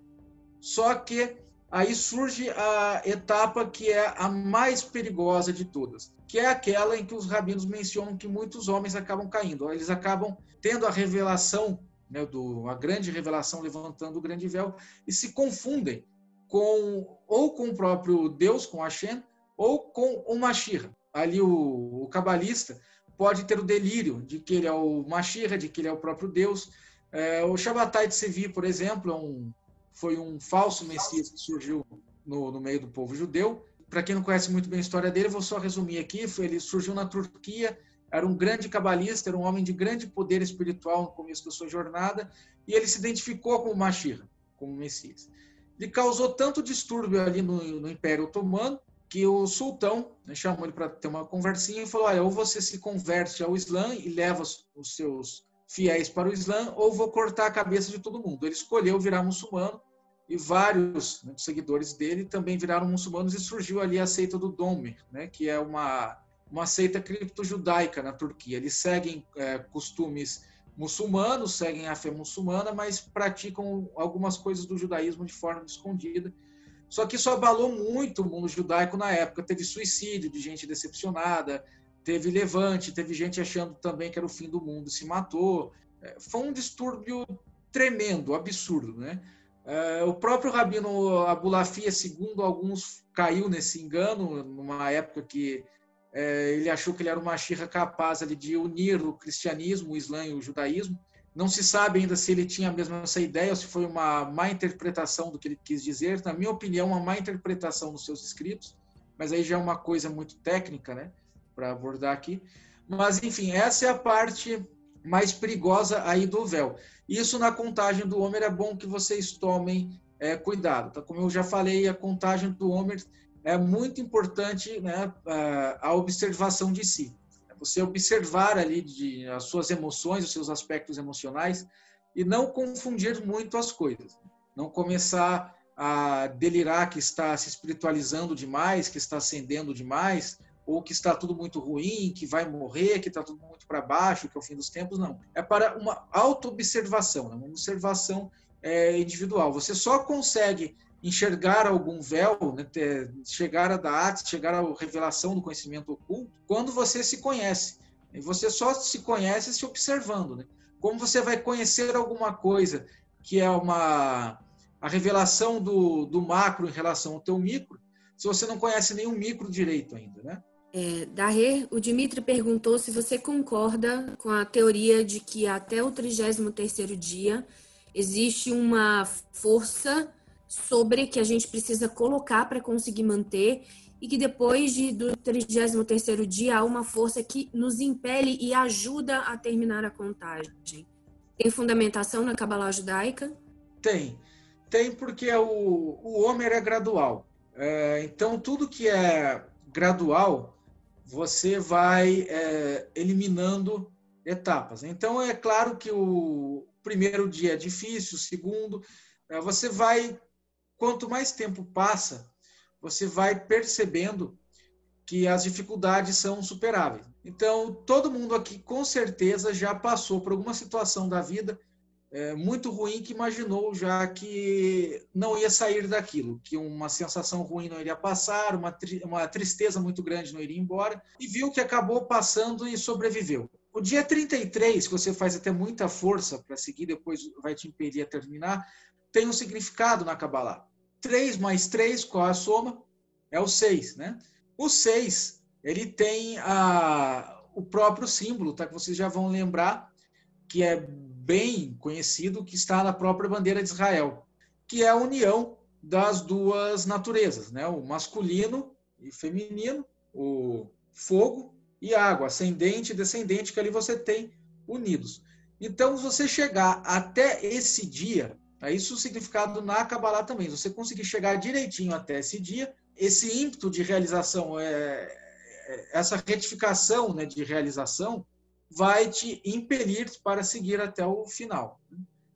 Só que aí surge a etapa que é a mais perigosa de todas, que é aquela em que os rabinos mencionam que muitos homens acabam caindo. Eles acabam tendo a revelação, né, do, a grande revelação levantando o grande véu, e se confundem com ou com o próprio Deus, com Hashem, ou com o Mashira. Ali o, o cabalista pode ter o delírio de que ele é o Mashira, de que ele é o próprio Deus. É, o Shabbatai de Sevi, por exemplo, é um, foi um falso Messias que surgiu no, no meio do povo judeu. Para quem não conhece muito bem a história dele, vou só resumir aqui. Ele surgiu na Turquia era um grande cabalista, era um homem de grande poder espiritual no começo da sua jornada, e ele se identificou como Mashir, como Messias. Ele causou tanto distúrbio ali no, no Império Otomano que o sultão né, chamou ele para ter uma conversinha e falou: Olha, ou você se converte ao Islã e leva os seus fiéis para o Islã, ou vou cortar a cabeça de todo mundo. Ele escolheu virar muçulmano e vários né, seguidores dele também viraram muçulmanos e surgiu ali a seita do Domer, né, que é uma uma seita cripto-judaica na Turquia. Eles seguem é, costumes muçulmanos, seguem a fé muçulmana, mas praticam algumas coisas do judaísmo de forma escondida. Só que isso abalou muito o mundo judaico na época. Teve suicídio de gente decepcionada, teve levante, teve gente achando também que era o fim do mundo, se matou. É, foi um distúrbio tremendo, absurdo, né? É, o próprio Rabino Abulafia, segundo alguns, caiu nesse engano, numa época que é, ele achou que ele era uma xirra capaz ali, de unir o cristianismo, o islã e o judaísmo. Não se sabe ainda se ele tinha mesmo essa ideia ou se foi uma má interpretação do que ele quis dizer. Na minha opinião, uma má interpretação nos seus escritos. mas aí já é uma coisa muito técnica, né, para abordar aqui. Mas enfim, essa é a parte mais perigosa aí do véu. Isso na contagem do Homer é bom que vocês tomem é, cuidado. Tá? Como eu já falei, a contagem do Homer é muito importante né, a observação de si. Você observar ali de, as suas emoções, os seus aspectos emocionais e não confundir muito as coisas. Não começar a delirar que está se espiritualizando demais, que está ascendendo demais, ou que está tudo muito ruim, que vai morrer, que está tudo muito para baixo, que é o fim dos tempos, não. É para uma auto-observação, né? uma observação é, individual. Você só consegue enxergar algum véu, né? chegar a Daat, chegar à revelação do conhecimento oculto, quando você se conhece. E você só se conhece se observando. Né? Como você vai conhecer alguma coisa que é uma a revelação do, do macro em relação ao teu micro, se você não conhece nenhum micro direito ainda, né? É, Darrer, o Dimitri perguntou se você concorda com a teoria de que até o 33º dia existe uma força sobre que a gente precisa colocar para conseguir manter e que depois de, do 33º dia há uma força que nos impele e ajuda a terminar a contagem. Tem fundamentação na Kabbalah judaica? Tem. Tem porque o, o Homer é gradual. É, então, tudo que é gradual você vai é, eliminando etapas. Então, é claro que o primeiro dia é difícil, o segundo, é, você vai, quanto mais tempo passa, você vai percebendo que as dificuldades são superáveis. Então, todo mundo aqui com certeza já passou por alguma situação da vida é, muito ruim que imaginou já que não ia sair daquilo, que uma sensação ruim não iria passar, uma, tri uma tristeza muito grande não iria embora, e viu que acabou passando e sobreviveu. O dia 33, que você faz até muita força para seguir, depois vai te impedir a terminar, tem um significado na Kabbalah. 3 mais 3, qual é a soma? É o 6, né? O 6, ele tem a, o próprio símbolo, tá? Que vocês já vão lembrar, que é bem conhecido que está na própria bandeira de Israel, que é a união das duas naturezas, né? o masculino e feminino, o fogo e água, ascendente e descendente, que ali você tem unidos. Então, se você chegar até esse dia? Isso é o significado na Kabbalah também, você conseguir chegar direitinho até esse dia, esse ímpeto de realização, é, é essa retificação né, de realização, vai te impelir para seguir até o final.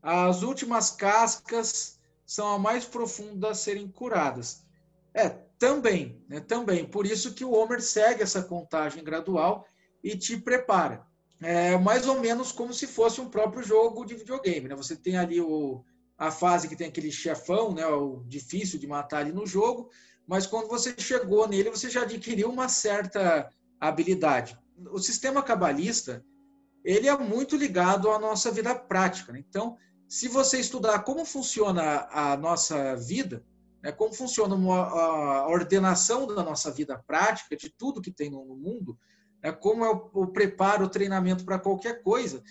As últimas cascas são as mais profundas a serem curadas. É, também, né, também. Por isso que o Homer segue essa contagem gradual e te prepara. É mais ou menos como se fosse um próprio jogo de videogame. Né? Você tem ali o, a fase que tem aquele chefão, né, o difícil de matar ali no jogo, mas quando você chegou nele, você já adquiriu uma certa habilidade o sistema cabalista ele é muito ligado à nossa vida prática. Né? Então, se você estudar como funciona a nossa vida, né, como funciona a ordenação da nossa vida prática, de tudo que tem no mundo, né, como é o, preparo, o treinamento para qualquer coisa,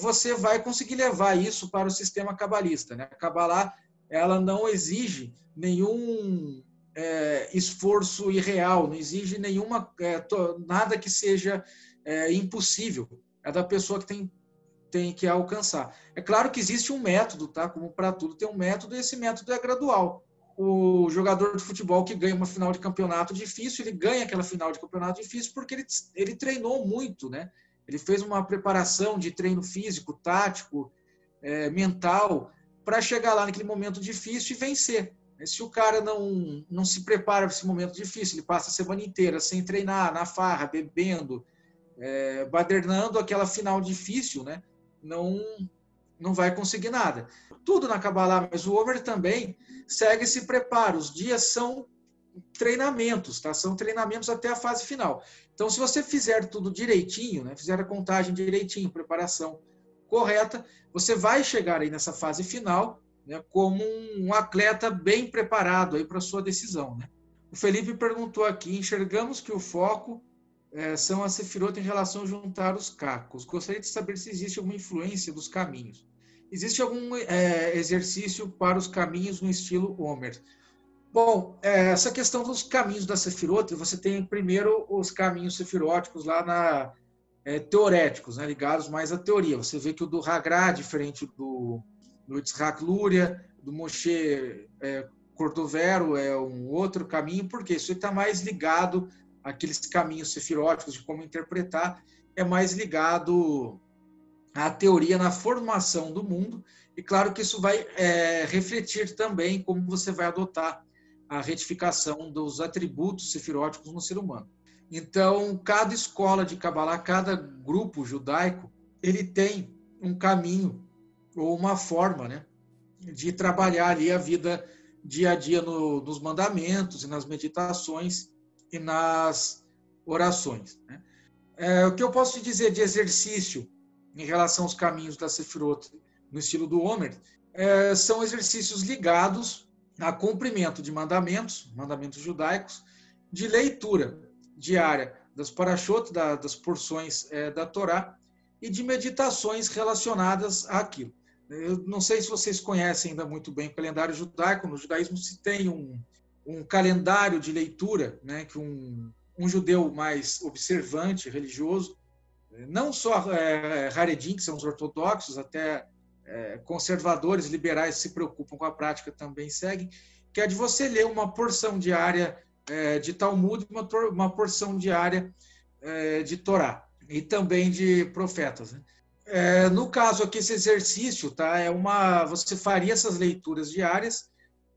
você vai conseguir levar isso para o sistema cabalista. Né? A Kabbalah ela não exige nenhum é, esforço irreal, não exige nenhuma é, to, nada que seja é, impossível. É da pessoa que tem tem que alcançar. É claro que existe um método, tá? Como para tudo tem um método e esse método é gradual. O jogador de futebol que ganha uma final de campeonato difícil, ele ganha aquela final de campeonato difícil porque ele, ele treinou muito, né? Ele fez uma preparação de treino físico, tático, é, mental, para chegar lá naquele momento difícil e vencer. Se o cara não, não se prepara para esse momento difícil, ele passa a semana inteira sem treinar, na farra, bebendo, é, badernando aquela final difícil, né? não, não vai conseguir nada. Tudo na Kabbalah, mas o over também segue esse preparo. Os dias são treinamentos, tá? São treinamentos até a fase final. Então, se você fizer tudo direitinho, né? Fizer a contagem direitinho, preparação correta, você vai chegar aí nessa fase final né, como um atleta bem preparado aí para sua decisão. Né? O Felipe perguntou aqui: enxergamos que o foco é, são as sefirot em relação a juntar os cacos. Gostaria de saber se existe alguma influência dos caminhos. Existe algum é, exercício para os caminhos no estilo Homer? Bom, é, essa questão dos caminhos da Sefirot, você tem primeiro os caminhos sefiróticos lá na é, teoréticos, né, ligados mais à teoria. Você vê que o do Hagra, diferente do, do Yitzhak Luria, do Moshe é, Cordovero, é um outro caminho, porque isso está mais ligado àqueles caminhos sefiróticos de como interpretar, é mais ligado à teoria na formação do mundo, e claro que isso vai é, refletir também como você vai adotar a retificação dos atributos sefiróticos no ser humano. Então, cada escola de Kabbalah, cada grupo judaico, ele tem um caminho ou uma forma né, de trabalhar ali a vida dia a dia no, nos mandamentos e nas meditações e nas orações. Né? É, o que eu posso te dizer de exercício em relação aos caminhos da Sefirot no estilo do Homer é, são exercícios ligados a cumprimento de mandamentos, mandamentos judaicos, de leitura diária das parashot, da, das porções é, da Torá, e de meditações relacionadas àquilo. Eu não sei se vocês conhecem ainda muito bem o calendário judaico. No judaísmo se tem um, um calendário de leitura, né, que um, um judeu mais observante, religioso, não só é, Haredim, que são os ortodoxos, até é, conservadores, liberais se preocupam com a prática também seguem, que é de você ler uma porção diária é, de Talmud, uma, uma porção diária é, de Torá e também de profetas. Né? É, no caso aqui, esse exercício, tá? É uma, você faria essas leituras diárias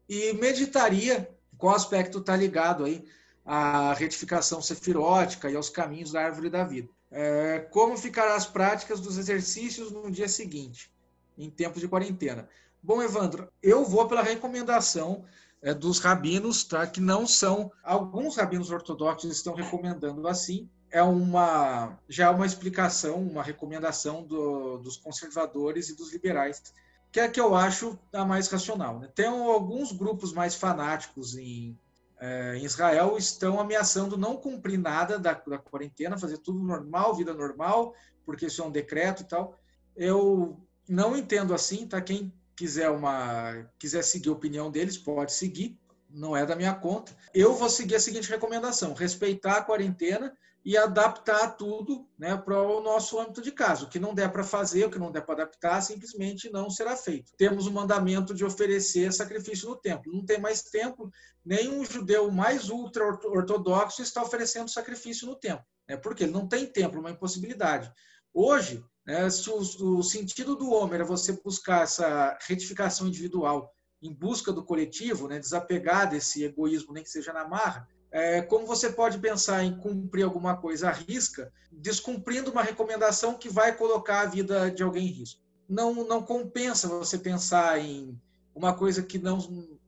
e meditaria qual aspecto está ligado aí à retificação sefirótica e aos caminhos da árvore da vida. É, como ficarão as práticas dos exercícios no dia seguinte? Em tempos de quarentena. Bom, Evandro, eu vou pela recomendação é, dos rabinos, tá? que não são. Alguns rabinos ortodoxos estão recomendando assim. É uma já é uma explicação, uma recomendação do, dos conservadores e dos liberais, que é a que eu acho a mais racional. Né? Tem alguns grupos mais fanáticos em, é, em Israel estão ameaçando não cumprir nada da, da quarentena, fazer tudo normal, vida normal, porque isso é um decreto e tal. Eu não entendo assim, tá? Quem quiser uma quiser seguir a opinião deles, pode seguir, não é da minha conta. Eu vou seguir a seguinte recomendação: respeitar a quarentena e adaptar tudo né, para o nosso âmbito de casa. O que não der para fazer, o que não der para adaptar, simplesmente não será feito. Temos o mandamento de oferecer sacrifício no templo. Não tem mais templo, nenhum judeu mais ultra-ortodoxo está oferecendo sacrifício no templo. Né, porque ele não tem templo, uma impossibilidade. Hoje, né? Se o, o, sentido do Homer é você buscar essa retificação individual em busca do coletivo, né? desapegar desse egoísmo, nem que seja na marra, é, como você pode pensar em cumprir alguma coisa à risca, descumprindo uma recomendação que vai colocar a vida de alguém em risco? Não, não compensa você pensar em uma coisa que não.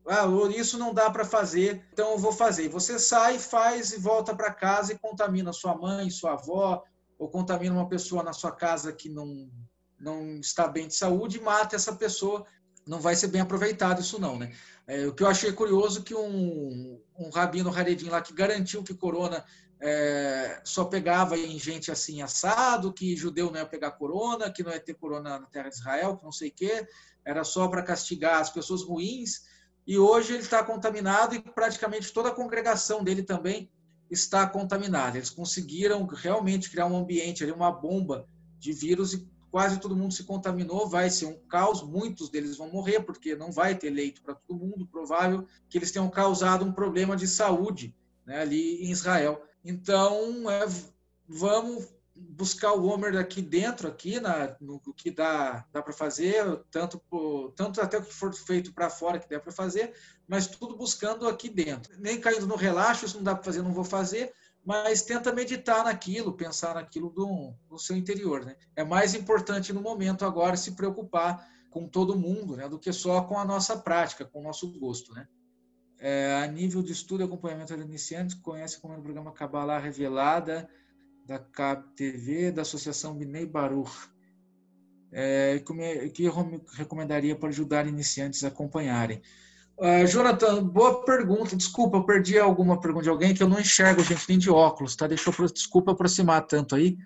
Ah, isso não dá para fazer, então eu vou fazer. Você sai, faz e volta para casa e contamina sua mãe, sua avó, ou contamina uma pessoa na sua casa que não, não está bem de saúde e mata essa pessoa, não vai ser bem aproveitado isso não, né? É, o que eu achei curioso que um, um rabino Haredim lá que garantiu que corona é, só pegava em gente assim assado, que judeu não ia pegar corona, que não ia ter corona na terra de Israel, que não sei o quê, era só para castigar as pessoas ruins. E hoje ele está contaminado e praticamente toda a congregação dele também está contaminada. Eles conseguiram realmente criar um ambiente ali, uma bomba de vírus e quase todo mundo se contaminou. Vai ser um caos, muitos deles vão morrer porque não vai ter leito para todo mundo. Provável que eles tenham causado um problema de saúde né, ali em Israel. Então, é, vamos buscar o Homer aqui dentro, aqui na, no que dá, dá para fazer, tanto, tanto até o que for feito para fora que dá para fazer, mas tudo buscando aqui dentro. Nem caindo no relaxo, isso não dá para fazer, não vou fazer, mas tenta meditar naquilo, pensar naquilo do, no seu interior. Né? É mais importante no momento agora se preocupar com todo mundo, né, do que só com a nossa prática, com o nosso gosto, né? É, a nível de estudo e acompanhamento de iniciantes, conhece como é o programa Kabbalah Revelada, da CAP TV, da Associação Binei Baruch, é, que recomendaria para ajudar iniciantes a acompanharem. Uh, Jonathan, boa pergunta. Desculpa, eu perdi alguma pergunta de alguém que eu não enxergo, gente, nem de óculos, tá? Deixa eu, desculpa aproximar tanto aí.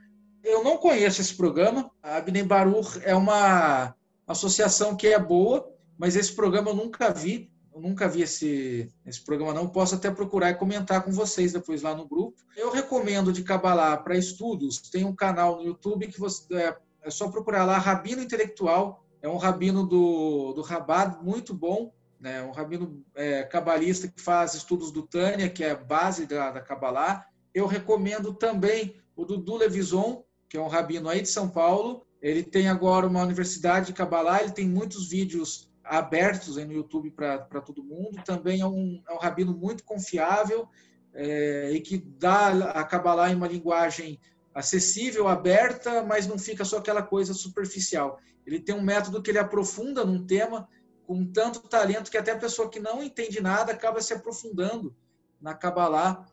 Eu não conheço esse programa. A Binei Baruch é uma associação que é boa, mas esse programa eu nunca vi. Eu nunca vi esse, esse programa, não. Posso até procurar e comentar com vocês depois lá no grupo. Eu recomendo de Kabbalah para estudos. Tem um canal no YouTube que você é, é só procurar lá, Rabino Intelectual. É um rabino do, do Rabat, muito bom. Né? Um rabino é, cabalista que faz estudos do Tânia, que é base da, da Kabbalah. Eu recomendo também o Dudu Levison, que é um rabino aí de São Paulo. Ele tem agora uma universidade de Kabbalah, ele tem muitos vídeos abertos aí no YouTube para todo mundo. Também é um, é um rabino muito confiável é, e que dá a Kabbalah em uma linguagem acessível, aberta, mas não fica só aquela coisa superficial. Ele tem um método que ele aprofunda num tema com tanto talento que até a pessoa que não entende nada acaba se aprofundando na Kabbalah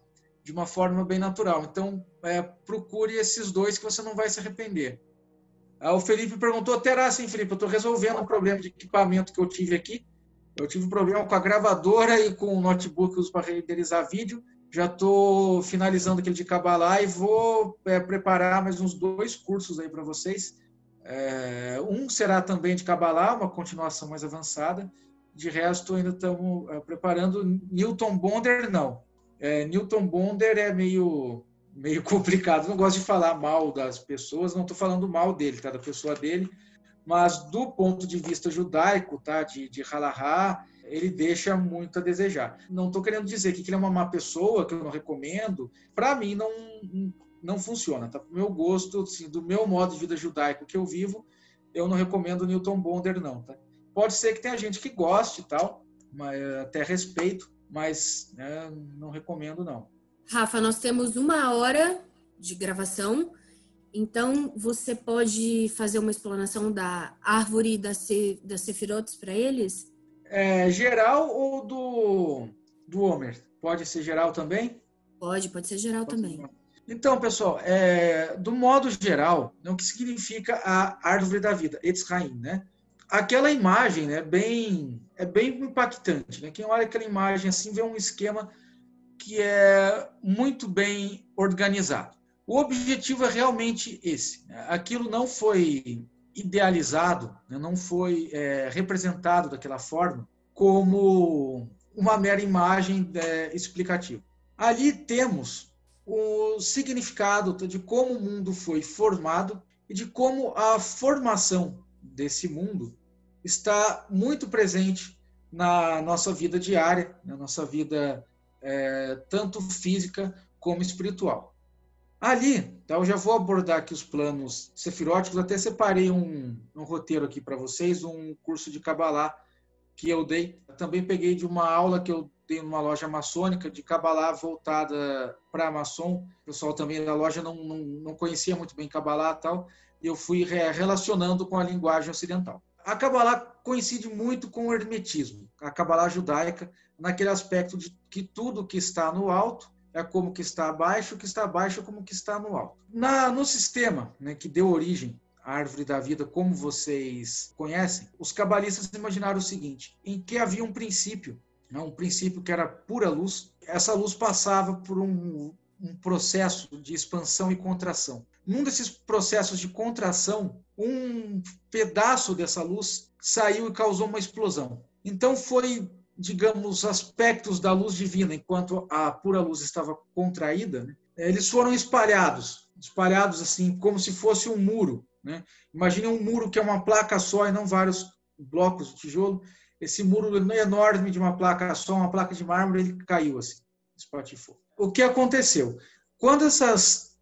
de uma forma bem natural. Então, é, procure esses dois que você não vai se arrepender. O Felipe perguntou, terá sim, Felipe, eu estou resolvendo um problema de equipamento que eu tive aqui. Eu tive um problema com a gravadora e com o notebook que uso para renderizar vídeo. Já estou finalizando aquele de Kabbalah e vou é, preparar mais uns dois cursos aí para vocês. É, um será também de Kabbalah, uma continuação mais avançada. De resto, ainda estamos é, preparando. Newton Bonder, não. Newton Bonder é meio meio complicado. Não gosto de falar mal das pessoas, não estou falando mal dele, tá? Da pessoa dele, mas do ponto de vista judaico, tá? De, de halahá, ele deixa muito a desejar. Não estou querendo dizer que ele é uma má pessoa, que eu não recomendo. Para mim, não, não funciona, tá? Pro meu gosto, assim, do meu modo de vida judaico que eu vivo, eu não recomendo Newton Bonder, não, tá? Pode ser que tenha gente que goste e tal, mas até respeito, mas né, não recomendo, não. Rafa, nós temos uma hora de gravação, então você pode fazer uma explanação da árvore das, ce, das Sefirotes para eles? É, geral ou do, do Homer? Pode ser geral também? Pode, pode ser geral pode também. Ser. Então, pessoal, é, do modo geral, o que significa a árvore da vida, Etzraim, né? Aquela imagem né, bem, é bem impactante. Né? Quem olha aquela imagem assim vê um esquema que é muito bem organizado. O objetivo é realmente esse. Né? Aquilo não foi idealizado, né? não foi é, representado daquela forma como uma mera imagem é, explicativa. Ali temos o significado de como o mundo foi formado e de como a formação desse mundo está muito presente na nossa vida diária, na nossa vida é, tanto física como espiritual. Ali, tá, eu já vou abordar aqui os planos sefiróticos, até separei um, um roteiro aqui para vocês, um curso de Kabbalah que eu dei. Também peguei de uma aula que eu dei numa loja maçônica de Kabbalah voltada para maçom. O pessoal também da loja não, não, não conhecia muito bem Kabbalah e tal, e eu fui relacionando com a linguagem ocidental. A Kabbalah coincide muito com o hermetismo, a Kabbalah judaica, naquele aspecto de que tudo que está no alto é como que está abaixo, o que está abaixo é como que está no alto. Na, no sistema né, que deu origem à árvore da vida, como vocês conhecem, os cabalistas imaginaram o seguinte, em que havia um princípio, né, um princípio que era pura luz, essa luz passava por um, um processo de expansão e contração. Num desses processos de contração, um pedaço dessa luz saiu e causou uma explosão. Então foi digamos, aspectos da luz divina, enquanto a pura luz estava contraída, né, eles foram espalhados, espalhados assim, como se fosse um muro. Né? Imagine um muro que é uma placa só e não vários blocos de tijolo. Esse muro enorme de uma placa só, uma placa de mármore, ele caiu assim, espatifou. O que aconteceu? Quando essas,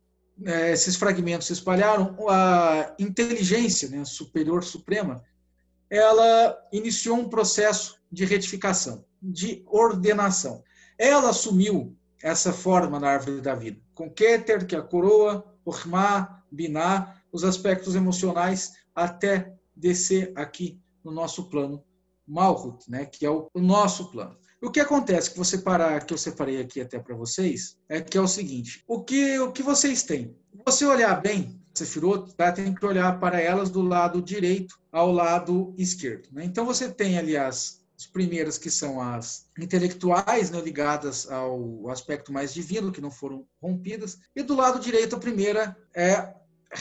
é, esses fragmentos se espalharam, a inteligência né, superior suprema, ela iniciou um processo de retificação, de ordenação. Ela assumiu essa forma na árvore da vida, com Keter, que é a coroa, Ormá, Biná, os aspectos emocionais, até descer aqui no nosso plano Malhut, né, que é o nosso plano. O que acontece que você parar, que eu separei aqui até para vocês, é que é o seguinte: o que o que vocês têm? Você olhar bem, Sefirot, tá, tem que olhar para elas do lado direito ao lado esquerdo. Né? Então você tem ali as as primeiras que são as intelectuais, né, ligadas ao aspecto mais divino, que não foram rompidas, e do lado direito a primeira é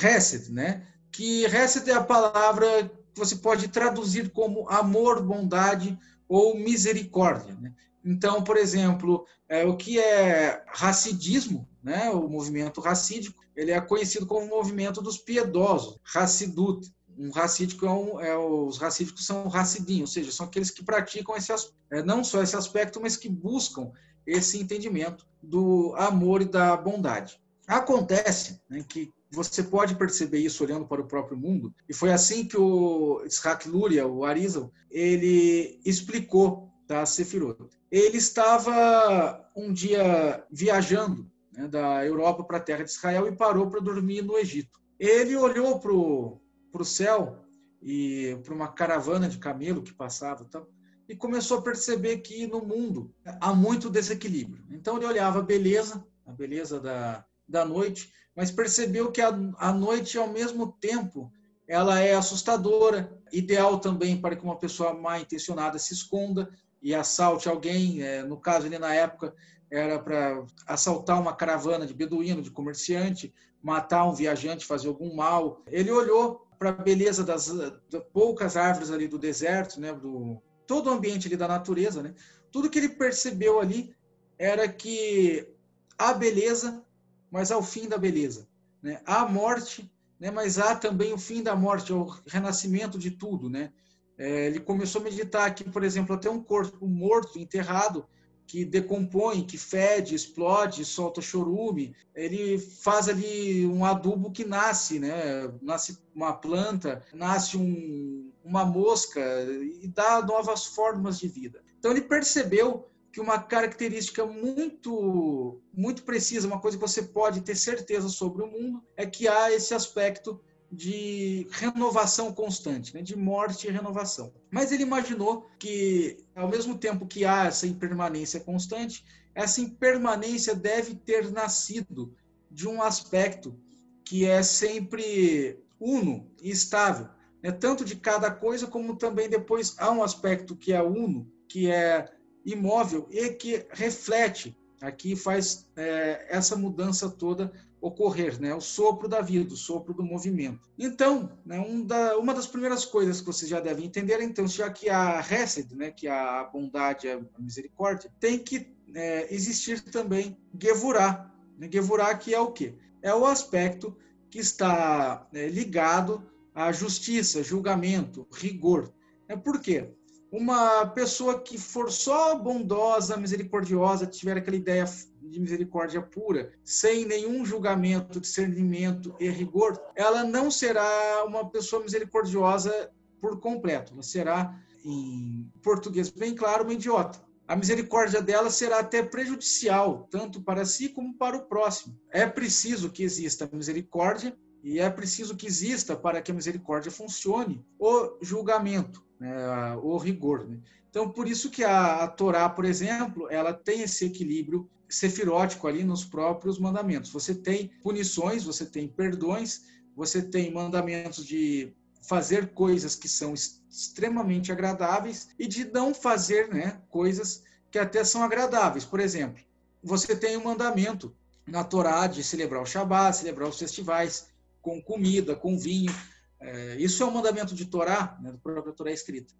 Hesed, né, que Hesed é a palavra que você pode traduzir como amor, bondade ou misericórdia. Né? Então, por exemplo, é, o que é racidismo, né? o movimento racídico, ele é conhecido como movimento dos piedosos, racidut. Um racídico é, um, é os racídicos são racidinhos, ou seja, são aqueles que praticam esse é, não só esse aspecto, mas que buscam esse entendimento do amor e da bondade. Acontece né, que você pode perceber isso olhando para o próprio mundo, e foi assim que o Ishak Luria, o Arizal, ele explicou da Sefirot. Ele estava um dia viajando né, da Europa para a terra de Israel e parou para dormir no Egito. Ele olhou para o céu e para uma caravana de camelo que passava tal, e começou a perceber que no mundo há muito desequilíbrio. Então ele olhava a beleza, a beleza da, da noite, mas percebeu que a, a noite, ao mesmo tempo, ela é assustadora, ideal também para que uma pessoa mal intencionada se esconda e assalte alguém. É, no caso, ali na época, era para assaltar uma caravana de beduíno, de comerciante, matar um viajante, fazer algum mal. Ele olhou para a beleza das, das, poucas árvores ali do deserto, né, do todo o ambiente ali da natureza, né? Tudo que ele percebeu ali era que a beleza mas ao fim da beleza. Né? Há morte, né? mas há também o fim da morte, o renascimento de tudo. Né? É, ele começou a meditar aqui, por exemplo, até um corpo morto, enterrado, que decompõe, que fede, explode, solta chorume. Ele faz ali um adubo que nasce, né? Nasce uma planta, nasce um, uma mosca e dá novas formas de vida. Então ele percebeu que uma característica muito muito precisa, uma coisa que você pode ter certeza sobre o mundo, é que há esse aspecto de renovação constante, né? de morte e renovação. Mas ele imaginou que, ao mesmo tempo que há essa impermanência constante, essa impermanência deve ter nascido de um aspecto que é sempre uno e estável, né? tanto de cada coisa, como também depois há um aspecto que é uno, que é imóvel e que reflete, aqui faz é, essa mudança toda ocorrer, né? o sopro da vida, o sopro do movimento. Então, né, um da, uma das primeiras coisas que vocês já devem entender, então, já que a Hesed, né, que a bondade, a misericórdia, tem que é, existir também Gevurah. Né? Gevurah que é o quê? É o aspecto que está é, ligado à justiça, julgamento, rigor. É por quê? Uma pessoa que for só bondosa, misericordiosa, tiver aquela ideia de misericórdia pura, sem nenhum julgamento, discernimento e rigor, ela não será uma pessoa misericordiosa por completo. Ela será, em português bem claro, uma idiota. A misericórdia dela será até prejudicial, tanto para si como para o próximo. É preciso que exista misericórdia e é preciso que exista, para que a misericórdia funcione, o julgamento né, o rigor. Né? Então, por isso que a, a Torá, por exemplo, ela tem esse equilíbrio sefirótico ali nos próprios mandamentos. Você tem punições, você tem perdões, você tem mandamentos de fazer coisas que são extremamente agradáveis e de não fazer né, coisas que até são agradáveis. Por exemplo, você tem o um mandamento na Torá de celebrar o Shabat, celebrar os festivais com comida, com vinho. É, isso é um mandamento de Torá, né, da própria Torá escrita.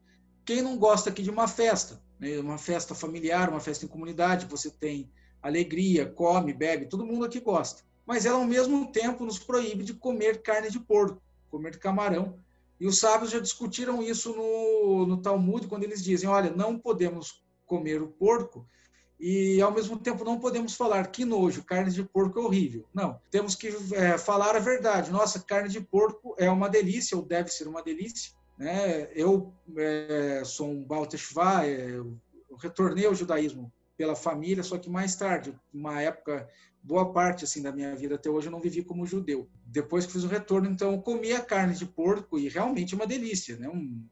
Quem não gosta aqui de uma festa, né, uma festa familiar, uma festa em comunidade, você tem alegria, come, bebe, todo mundo aqui gosta. Mas ela, ao mesmo tempo, nos proíbe de comer carne de porco, comer camarão. E os sábios já discutiram isso no, no Talmud, quando eles dizem: olha, não podemos comer o porco, e ao mesmo tempo não podemos falar que nojo, carne de porco é horrível. Não, temos que é, falar a verdade. Nossa, carne de porco é uma delícia, ou deve ser uma delícia. Né? Eu é, sou um Baal Teshuvah, é, retornei ao judaísmo pela família, só que mais tarde, uma época, boa parte assim da minha vida até hoje eu não vivi como judeu. Depois que fiz o retorno, então eu comia carne de porco e realmente é uma delícia, né? Um,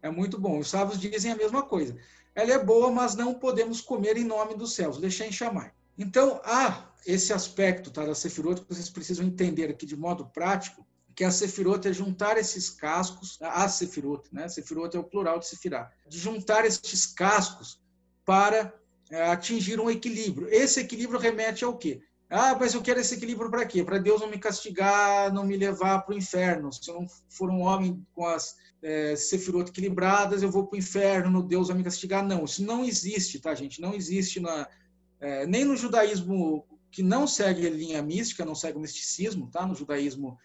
é muito bom. Os sábios dizem a mesma coisa ela é boa, mas não podemos comer em nome dos céus, deixar em chamar. Então, há esse aspecto tá, da Sefirot que vocês precisam entender aqui de modo prático, que a Sefirot é juntar esses cascos, a Sefirot, né? Sefirot é o plural de Sefirá, de juntar esses cascos para é, atingir um equilíbrio. Esse equilíbrio remete ao quê? Ah, mas eu quero esse equilíbrio para quê? Para Deus não me castigar, não me levar para o inferno. Se eu não for um homem com as é, sefirot equilibradas, eu vou para o inferno, Deus vai me castigar. Não, isso não existe, tá, gente? Não existe na, é, nem no judaísmo que não segue a linha mística, não segue o misticismo, tá? No judaísmo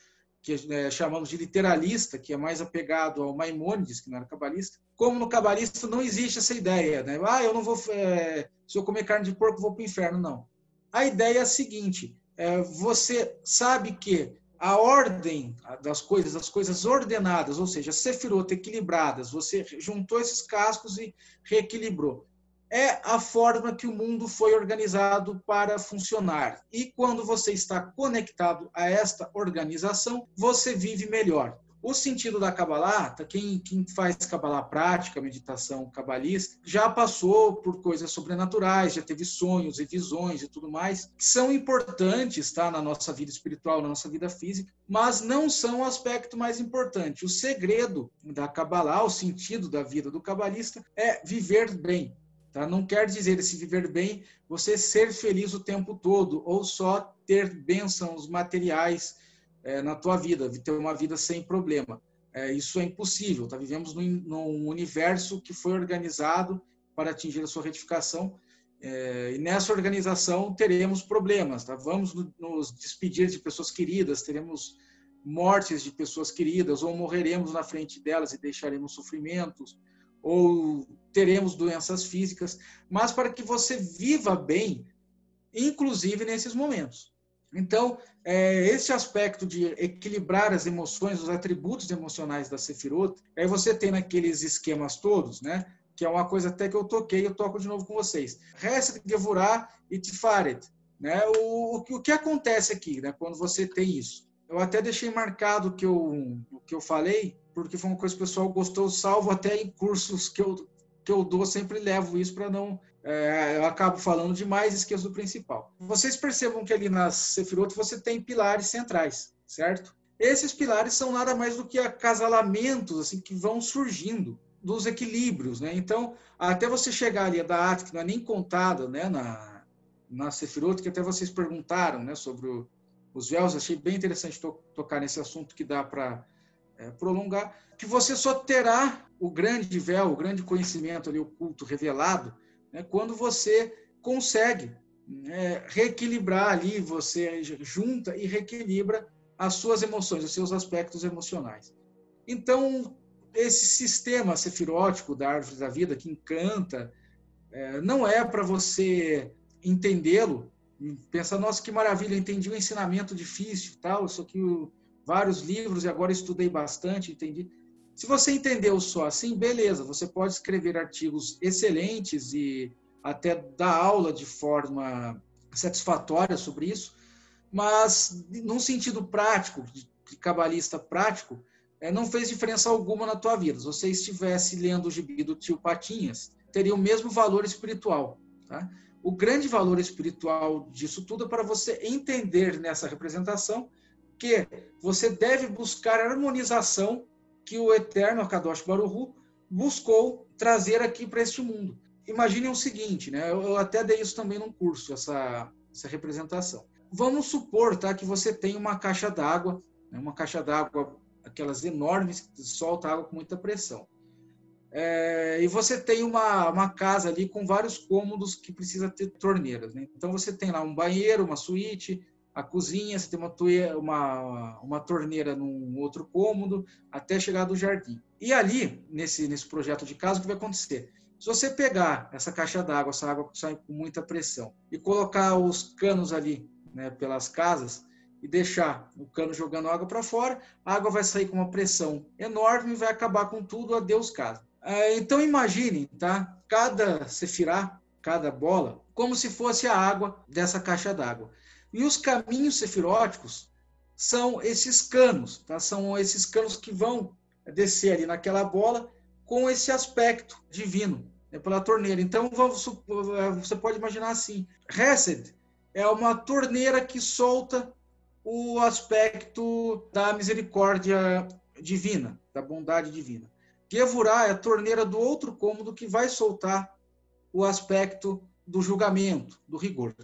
que é, chamamos de literalista, que é mais apegado ao Maimônides, que não era cabalista. Como no cabalista não existe essa ideia, né? Ah, eu não vou, é, se eu comer carne de porco, vou para o inferno. Não. A ideia é a seguinte: é, você sabe que a ordem das coisas, as coisas ordenadas, ou seja, sefirot equilibradas, você juntou esses cascos e reequilibrou é a forma que o mundo foi organizado para funcionar. E quando você está conectado a esta organização, você vive melhor. O sentido da Kabbalah, tá, quem, quem faz Kabbalah prática, meditação cabalista, já passou por coisas sobrenaturais, já teve sonhos e visões e tudo mais, que são importantes tá, na nossa vida espiritual, na nossa vida física, mas não são o aspecto mais importante. O segredo da Kabbalah, o sentido da vida do cabalista, é viver bem, Tá? Não quer dizer, se viver bem, você ser feliz o tempo todo, ou só ter bênçãos materiais é, na tua vida, ter uma vida sem problema. É, isso é impossível. Tá? Vivemos num, num, universo que foi organizado para atingir a sua retificação, é, e nessa organização teremos problemas. Tá? Vamos nos despedir de pessoas queridas, teremos mortes de pessoas queridas, ou morreremos na frente delas e deixaremos sofrimentos ou teremos doenças físicas, mas para que você viva bem, inclusive nesses momentos. Então, é, esse aspecto de equilibrar as emoções, os atributos emocionais da Sefirot, aí você tem naqueles esquemas todos, né? Que é uma coisa até que eu toquei, eu toco de novo com vocês. Reset, Gevurah e Tifaret. Né? O, o que acontece aqui, né? Quando você tem isso? Eu até deixei marcado que eu, o que eu falei, porque foi uma coisa que o pessoal gostou, salvo até em cursos que eu, que eu dou, sempre levo isso para não. É, eu acabo falando demais e esqueço do principal. Vocês percebam que ali na Sefirot você tem pilares centrais, certo? Esses pilares são nada mais do que acasalamentos assim que vão surgindo dos equilíbrios, né? Então, até você chegar ali da At, que não é nem contada, né, na na Sefirot, que até vocês perguntaram, né, sobre o, os véus, achei bem interessante to tocar nesse assunto que dá para é, prolongar, que você só terá o grande véu, o grande conhecimento ali oculto, revelado, né, quando você consegue né, reequilibrar ali, você junta e reequilibra as suas emoções, os seus aspectos emocionais. Então, esse sistema sefirótico da árvore da vida que encanta, é, não é para você entendê-lo, pensar, nossa, que maravilha, entendi o ensinamento difícil, tal, isso aqui vários livros e agora estudei bastante, entendi. Se você entendeu só assim, beleza, você pode escrever artigos excelentes e até dar aula de forma satisfatória sobre isso, mas num sentido prático, de cabalista prático, é, não fez diferença alguma na tua vida. Se você estivesse lendo o gibi do tio Patinhas, teria o mesmo valor espiritual. Tá? O grande valor espiritual disso tudo é para você entender nessa representação que você deve buscar harmonização que o eterno Akadosh Baruhu buscou trazer aqui para este mundo. Imaginem o seguinte, né? Eu até dei isso também num curso, essa, essa representação. Vamos supor, tá, que você tem uma caixa d'água, né, uma caixa d'água, aquelas enormes que solta água com muita pressão. É, e você tem uma, uma casa ali com vários cômodos que precisa ter torneiras. Né? Então você tem lá um banheiro, uma suíte, a cozinha, você tem uma, uma, uma torneira num outro cômodo, até chegar do jardim. E ali, nesse, nesse projeto de casa, o que vai acontecer? Se você pegar essa caixa d'água, essa água que sai com muita pressão, e colocar os canos ali né, pelas casas, e deixar o cano jogando água para fora, a água vai sair com uma pressão enorme e vai acabar com tudo, adeus casa. É, então imaginem, tá? Cada sefirá, cada bola, como se fosse a água dessa caixa d'água. E os caminhos sefiróticos são esses canos, tá? são esses canos que vão descer ali naquela bola com esse aspecto divino, né, pela torneira. Então, vamos, você pode imaginar assim: Hesed é uma torneira que solta o aspecto da misericórdia divina, da bondade divina. Gevurah é a torneira do outro cômodo que vai soltar o aspecto do julgamento, do rigor.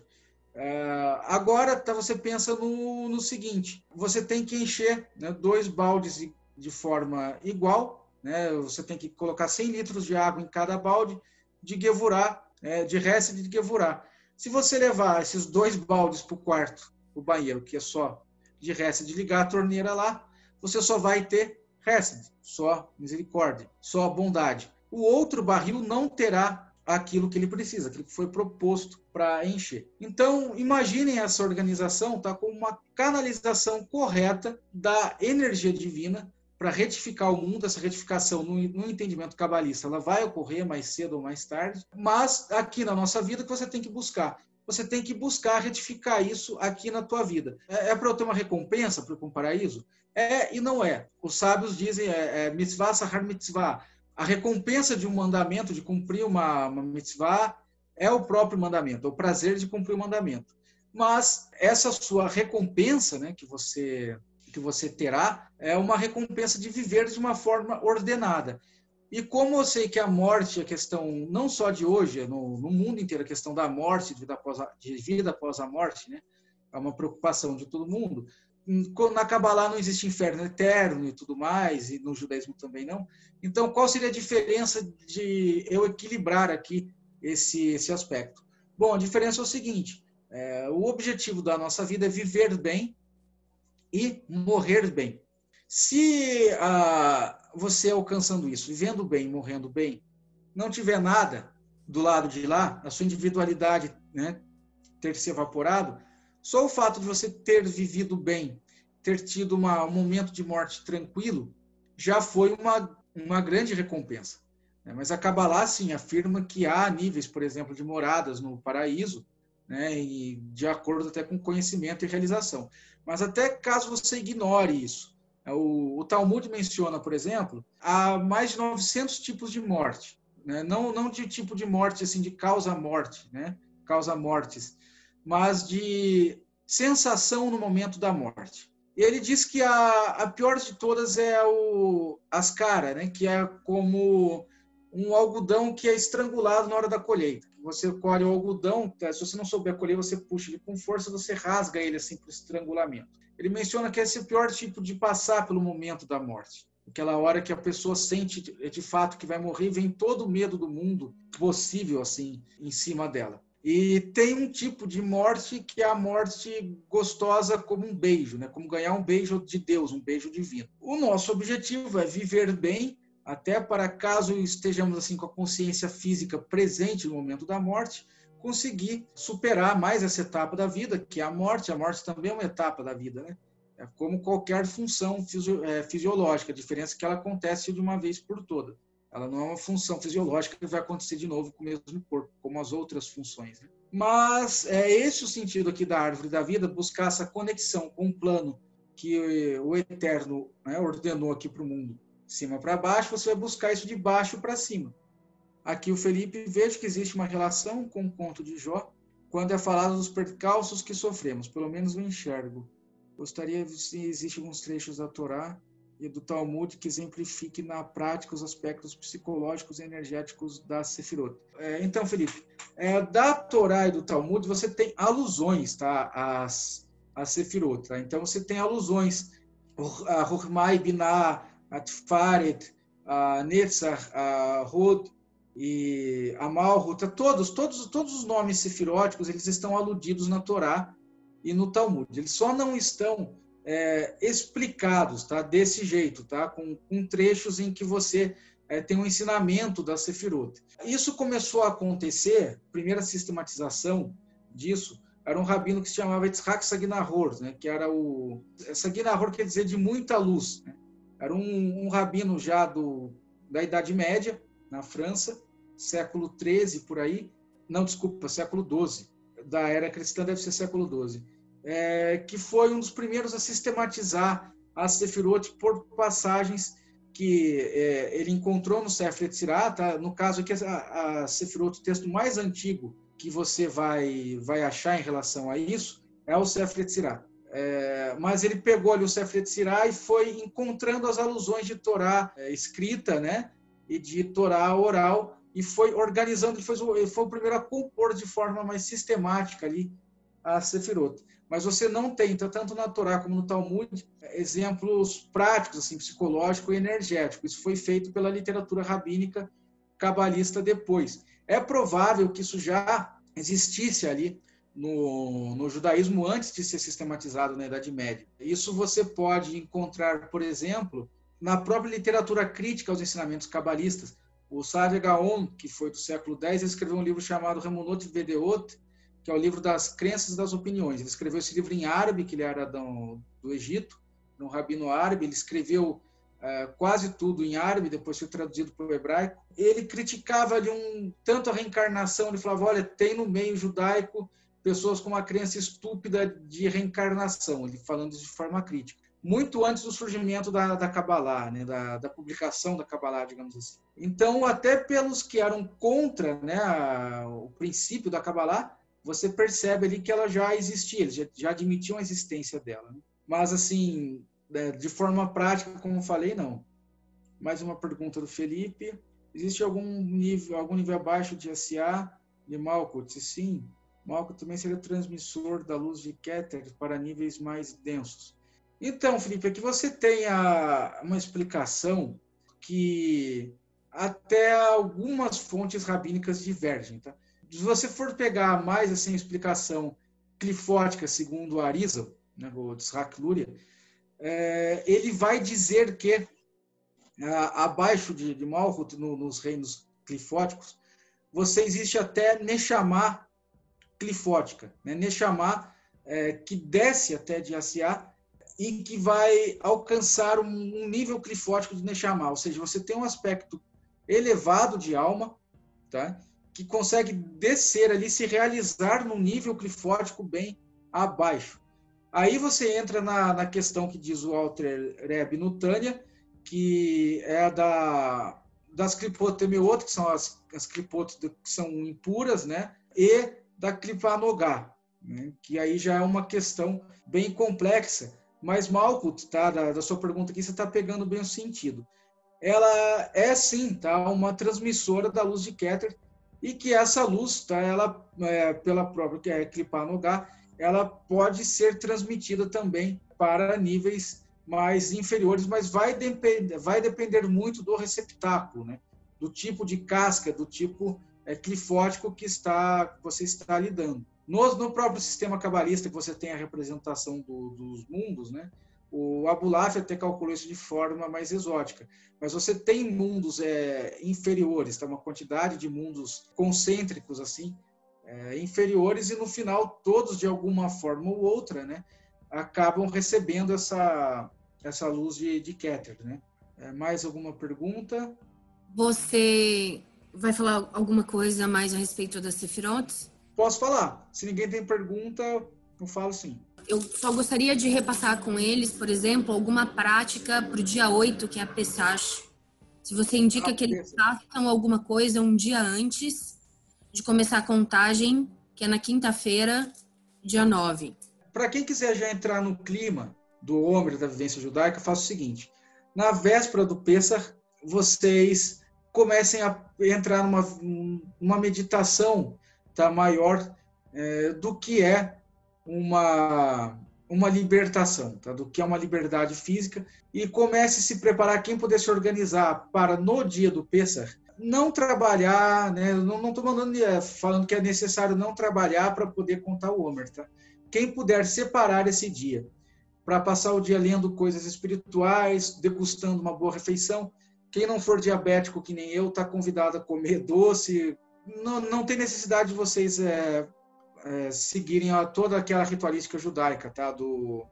Uh, agora tá, você pensa no, no seguinte: você tem que encher né, dois baldes de, de forma igual, né, você tem que colocar 100 litros de água em cada balde de Gevurá, é, de Hesed de Gevurá. Se você levar esses dois baldes para o quarto, o banheiro, que é só de Hesed, ligar a torneira lá, você só vai ter Hesed, só misericórdia, só bondade. O outro barril não terá aquilo que ele precisa, aquilo que foi proposto para encher. Então, imaginem essa organização tá, como uma canalização correta da energia divina para retificar o mundo, essa retificação no, no, entendimento cabalista, ela vai ocorrer mais cedo ou mais tarde, mas aqui na nossa vida que você tem que buscar. Você tem que buscar retificar isso aqui na tua vida. É, é para eu ter uma recompensa para o paraíso? É e não é. Os sábios dizem é, é mitzvah sahar mitzvah a recompensa de um mandamento, de cumprir uma, uma mitzvah, é o próprio mandamento, é o prazer de cumprir o mandamento. Mas essa sua recompensa, né, que você que você terá, é uma recompensa de viver de uma forma ordenada. E como eu sei que a morte, a questão não só de hoje, é no, no mundo inteiro, a questão da morte, de vida após a, de vida após a morte, né, é uma preocupação de todo mundo na Kabbalah não existe inferno eterno e tudo mais, e no judaísmo também não. Então, qual seria a diferença de eu equilibrar aqui esse, esse aspecto? Bom, a diferença é o seguinte: é, o objetivo da nossa vida é viver bem e morrer bem. Se ah, você alcançando isso, vivendo bem, morrendo bem, não tiver nada do lado de lá, a sua individualidade né, ter se evaporado, só o fato de você ter vivido bem, ter tido uma, um momento de morte tranquilo, já foi uma, uma grande recompensa. Né? Mas a Kabbalah, sim, afirma que há níveis, por exemplo, de moradas no paraíso, né? e de acordo até com conhecimento e realização. Mas até caso você ignore isso, né? o, o Talmud menciona, por exemplo, há mais de 900 tipos de morte. Né? Não, não de tipo de morte, assim, de causa-morte, né? causa-mortes, mas de sensação no momento da morte. Ele diz que a, a pior de todas é o ascara, né? que é como um algodão que é estrangulado na hora da colheita. Você colhe o algodão, tá? se você não souber colher, você puxa ele com força, você rasga ele assim para estrangulamento. Ele menciona que esse é o pior tipo de passar pelo momento da morte. Aquela hora que a pessoa sente de fato que vai morrer, vem todo o medo do mundo possível assim em cima dela. E tem um tipo de morte que é a morte gostosa como um beijo, né? como ganhar um beijo de Deus, um beijo divino. O nosso objetivo é viver bem, até para caso estejamos assim com a consciência física presente no momento da morte, conseguir superar mais essa etapa da vida, que é a morte. A morte também é uma etapa da vida, né? É como qualquer função é, fisiológica, a diferença é que ela acontece de uma vez por toda. Ela não é uma função fisiológica que vai acontecer de novo com o mesmo corpo, como as outras funções. Né? Mas é esse o sentido aqui da árvore da vida, buscar essa conexão com o plano que o Eterno né, ordenou aqui para o mundo, de cima para baixo, você vai buscar isso de baixo para cima. Aqui o Felipe vejo que existe uma relação com o conto de Jó, quando é falado dos percalços que sofremos, pelo menos eu enxergo. Gostaria se existem alguns trechos da Torá e do Talmud que exemplifique na prática os aspectos psicológicos e energéticos da Sefirot. É, então, Felipe, é, da Torá e do Talmud você tem alusões tá, às, às Sefirot. Tá? Então, você tem alusões a Hurmai Binah, a Tfaret, a Netzach, a Hod e a Malhut, todos, todos, todos os nomes sefiróticos eles estão aludidos na Torá e no Talmud. Eles só não estão é, explicados, tá? Desse jeito, tá? Com, com trechos em que você é, tem um ensinamento da Sefirot. Isso começou a acontecer, primeira sistematização disso, era um rabino que se chamava Yitzhak Saginahor, né? Que era o... Saginahor quer dizer de muita luz, né? Era um, um rabino já do, da Idade Média, na França, século 13 por aí. Não, desculpa, século 12. Da era cristã deve ser século 12 é, que foi um dos primeiros a sistematizar a Sefirot por passagens que é, ele encontrou no Sefer Yetzirah, tá? no caso aqui a, a Sefirot, o texto mais antigo que você vai, vai achar em relação a isso, é o Sefer Yetzirah. É, mas ele pegou ali o Sefer Yetzirah e foi encontrando as alusões de Torá é, escrita, né, e de Torá oral, e foi organizando, ele foi, ele foi o primeiro a compor de forma mais sistemática ali a Sefirot. Mas você não tem, então, tanto na Torá como no Talmud, exemplos práticos, assim, psicológico e energético. Isso foi feito pela literatura rabínica cabalista depois. É provável que isso já existisse ali no, no, judaísmo antes de ser sistematizado na Idade Média. Isso você pode encontrar, por exemplo, na própria literatura crítica aos ensinamentos cabalistas. O Saadia Gaon, que foi do século X, escreveu um livro chamado Ramonot Vedeot, que é o livro das crenças e das opiniões. Ele escreveu esse livro em árabe, que ele era do, do Egito, um rabino árabe. Ele escreveu é, quase tudo em árabe, depois foi traduzido para o hebraico. Ele criticava ali um tanto a reencarnação. Ele falava: olha, tem no meio judaico pessoas com uma crença estúpida de reencarnação. Ele falando de forma crítica muito antes do surgimento da, da Kabbalah, né, da, da publicação da Kabbalah, digamos assim. Então, até pelos que eram contra né, a, o princípio da Kabbalah, você percebe ali que ela já existia, já, já admitiam a existência dela. Né? Mas, assim, né, de forma prática, como falei, não. Mais uma pergunta do Felipe. Existe algum nível, algum nível abaixo de SA de Malkuth? Sim. Malkuth também seria transmissor da luz de Keter para níveis mais densos. Então, Felipe, aqui você tem a, uma explicação que até algumas fontes rabínicas divergem. Tá? Se você for pegar mais assim, a explicação clifótica, segundo Arisa, né, o Luria, é, ele vai dizer que a, abaixo de, de Malhut, no, nos reinos clifóticos, você existe até Neshama clifótica, né? Neshama é, que desce até de Asiá e que vai alcançar um, um nível clifótico de Neshama, ou seja, você tem um aspecto elevado de alma, tá? Que consegue descer ali, se realizar num nível clifótico bem abaixo. Aí você entra na, na questão que diz o Walter Reb no Tânia, que é da, das clipotemeot, que são as, as clipotes que são impuras, né? e da clipanogá, né? que aí já é uma questão bem complexa, mas, Malkut, tá, da, da sua pergunta aqui, você está pegando bem o sentido. Ela é, sim, tá, uma transmissora da luz de Keter, e que essa luz, tá, ela, é, pela própria que é lugar, ela pode ser transmitida também para níveis mais inferiores, mas vai depender, vai depender muito do receptáculo, né? do tipo de casca, do tipo é, clifótico que está, você está lidando. No, no próprio sistema cabalista, que você tem a representação do, dos mundos, né? O Abulaf até calculou isso de forma mais exótica. Mas você tem mundos é, inferiores, tá? uma quantidade de mundos concêntricos assim, é, inferiores, e no final todos, de alguma forma ou outra, né? acabam recebendo essa, essa luz de, de Keter. Né? É, mais alguma pergunta? Você vai falar alguma coisa mais a respeito das Sephiroth? Posso falar. Se ninguém tem pergunta, eu falo sim. Eu só gostaria de repassar com eles, por exemplo, alguma prática para o dia 8, que é a Pesach. Se você indica ah, que eles façam alguma coisa um dia antes de começar a contagem, que é na quinta-feira, dia 9. Para quem quiser já entrar no clima do Homer da vivência judaica, faça o seguinte: na véspera do Pesach, vocês comecem a entrar numa uma meditação tá, maior é, do que é uma, uma libertação, tá, do que é uma liberdade física, e comece a se preparar, quem puder se organizar para no dia do Pessah, não trabalhar, né, não estou mandando, é, falando que é necessário não trabalhar para poder contar o Homer, tá? Quem puder separar esse dia para passar o dia lendo coisas espirituais, degustando uma boa refeição, quem não for diabético que nem eu, está convidado a comer [LAUGHS] doce, não, não tem necessidade de vocês é, é, seguirem a, toda aquela ritualística judaica, tá? Do,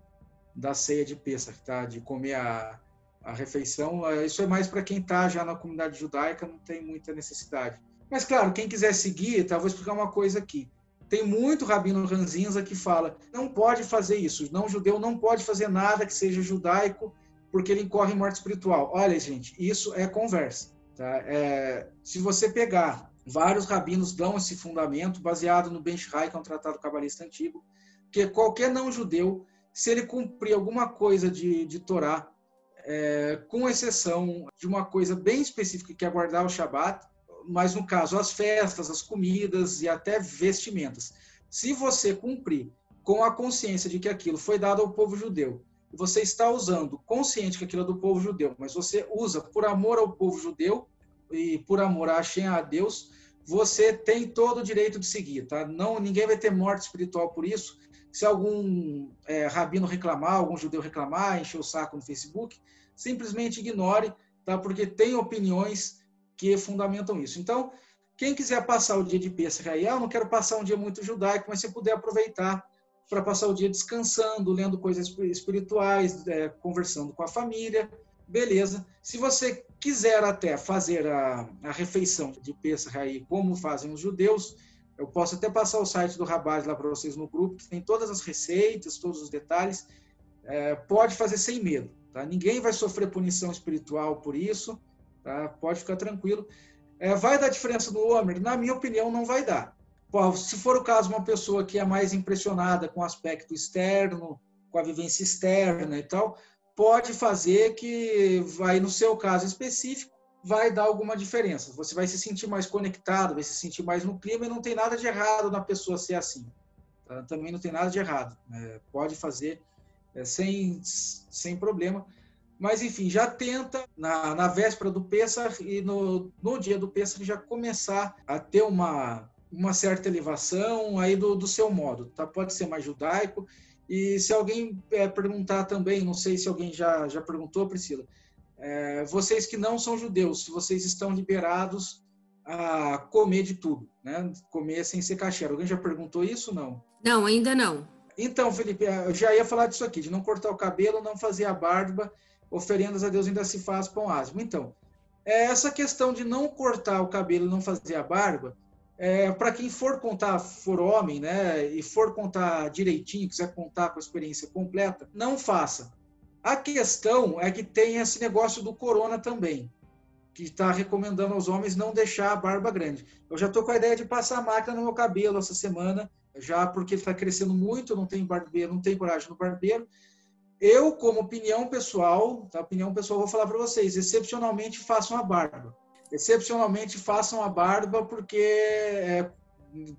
da ceia de Pesach, tá? De comer a, a refeição. É, isso é mais para quem está já na comunidade judaica, não tem muita necessidade. Mas, claro, quem quiser seguir, tá? vou explicar uma coisa aqui. Tem muito rabino ranzinza que fala, não pode fazer isso, não judeu não pode fazer nada que seja judaico, porque ele incorre em morte espiritual. Olha, gente, isso é conversa. Tá? É, se você pegar Vários rabinos dão esse fundamento, baseado no Ben que é um tratado cabalista antigo, que qualquer não-judeu, se ele cumprir alguma coisa de, de Torá, é, com exceção de uma coisa bem específica, que é guardar o Shabat, mas no caso as festas, as comidas e até vestimentas. Se você cumprir com a consciência de que aquilo foi dado ao povo judeu, você está usando, consciente que aquilo é do povo judeu, mas você usa por amor ao povo judeu e por amor a a Deus, você tem todo o direito de seguir, tá? Não, ninguém vai ter morte espiritual por isso. Se algum é, rabino reclamar, algum judeu reclamar, encher o saco no Facebook, simplesmente ignore, tá? Porque tem opiniões que fundamentam isso. Então, quem quiser passar o dia de Pesach aí, ah, eu não quero passar um dia muito judaico, mas se puder aproveitar para passar o dia descansando, lendo coisas espirituais, é, conversando com a família, beleza. Se você quiser até fazer a, a refeição de Pesach aí, como fazem os judeus, eu posso até passar o site do Rabaz lá para vocês no grupo, que tem todas as receitas, todos os detalhes. É, pode fazer sem medo, tá? Ninguém vai sofrer punição espiritual por isso, tá? Pode ficar tranquilo. É, vai dar diferença no Homer? Na minha opinião, não vai dar. Se for o caso, uma pessoa que é mais impressionada com o aspecto externo, com a vivência externa e tal, pode fazer que vai, no seu caso específico, vai dar alguma diferença. Você vai se sentir mais conectado, vai se sentir mais no clima e não tem nada de errado na pessoa ser assim. Tá? Também não tem nada de errado. É, pode fazer é, sem, sem problema. Mas, enfim, já tenta na, na véspera do Pêssar e no, no dia do Pêssar já começar a ter uma, uma certa elevação aí do, do seu modo. Tá? Pode ser mais judaico. E se alguém é, perguntar também, não sei se alguém já, já perguntou, Priscila, é, vocês que não são judeus, se vocês estão liberados a comer de tudo, né? Comer sem ser caché. Alguém já perguntou isso não? Não, ainda não. Então, Felipe, eu já ia falar disso aqui, de não cortar o cabelo, não fazer a barba, oferendas a Deus ainda se faz pão asmo. Então, é, essa questão de não cortar o cabelo e não fazer a barba, é, para quem for contar, for homem, né, e for contar direitinho, quiser contar com a experiência completa, não faça. A questão é que tem esse negócio do corona também, que está recomendando aos homens não deixar a barba grande. Eu já estou com a ideia de passar a máquina no meu cabelo essa semana, já porque está crescendo muito, não tem barbeiro, não tem coragem no barbeiro. Eu, como opinião pessoal, tá? opinião pessoal, vou falar para vocês, excepcionalmente façam a barba. Excepcionalmente façam a barba porque é,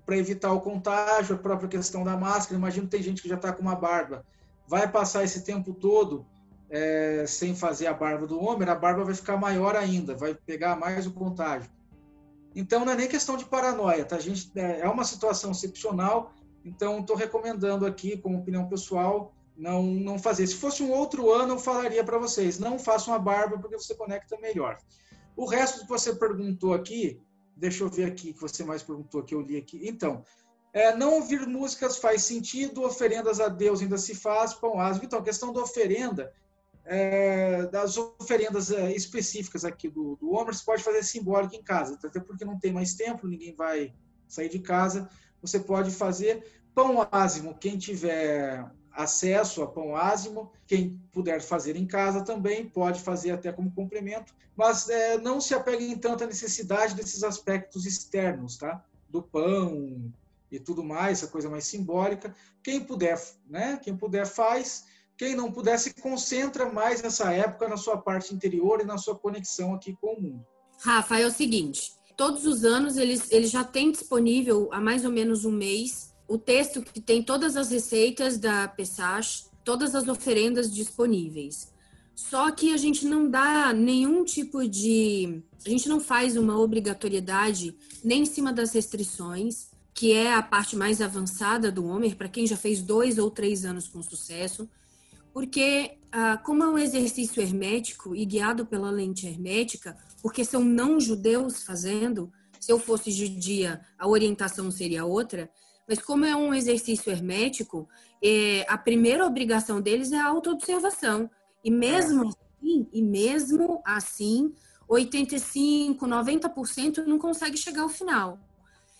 para evitar o contágio, a própria questão da máscara. Imagino que tem gente que já está com uma barba, vai passar esse tempo todo é, sem fazer a barba do homem, a barba vai ficar maior ainda, vai pegar mais o contágio. Então não é nem questão de paranoia, tá? A gente é, é uma situação excepcional, então estou recomendando aqui, como opinião pessoal, não não fazer. Se fosse um outro ano, eu falaria para vocês, não façam a barba porque você conecta melhor. O resto que você perguntou aqui, deixa eu ver aqui que você mais perguntou que eu li aqui. Então, é, não ouvir músicas faz sentido, oferendas a Deus ainda se faz, pão asmo. Então, a questão da oferenda é, das oferendas é, específicas aqui do, do Homer, você pode fazer simbólico em casa, até porque não tem mais tempo, ninguém vai sair de casa, você pode fazer pão ázimo, quem tiver acesso a pão ázimo, quem puder fazer em casa também pode fazer até como complemento, mas é, não se apeguem tanto à necessidade desses aspectos externos, tá? Do pão e tudo mais, essa coisa mais simbólica. Quem puder, né? Quem puder faz quem não puder, se concentra mais nessa época na sua parte interior e na sua conexão aqui com o mundo. Rafa, é o seguinte: todos os anos eles, eles já têm disponível há mais ou menos um mês o texto que tem todas as receitas da Pesach, todas as oferendas disponíveis. Só que a gente não dá nenhum tipo de. A gente não faz uma obrigatoriedade nem em cima das restrições, que é a parte mais avançada do Homer, para quem já fez dois ou três anos com sucesso porque ah, como é um exercício hermético e guiado pela lente hermética, porque são não judeus fazendo, se eu fosse judia, a orientação seria outra, mas como é um exercício hermético, é, a primeira obrigação deles é a autoobservação. E mesmo assim, e mesmo assim, 85, 90% não consegue chegar ao final.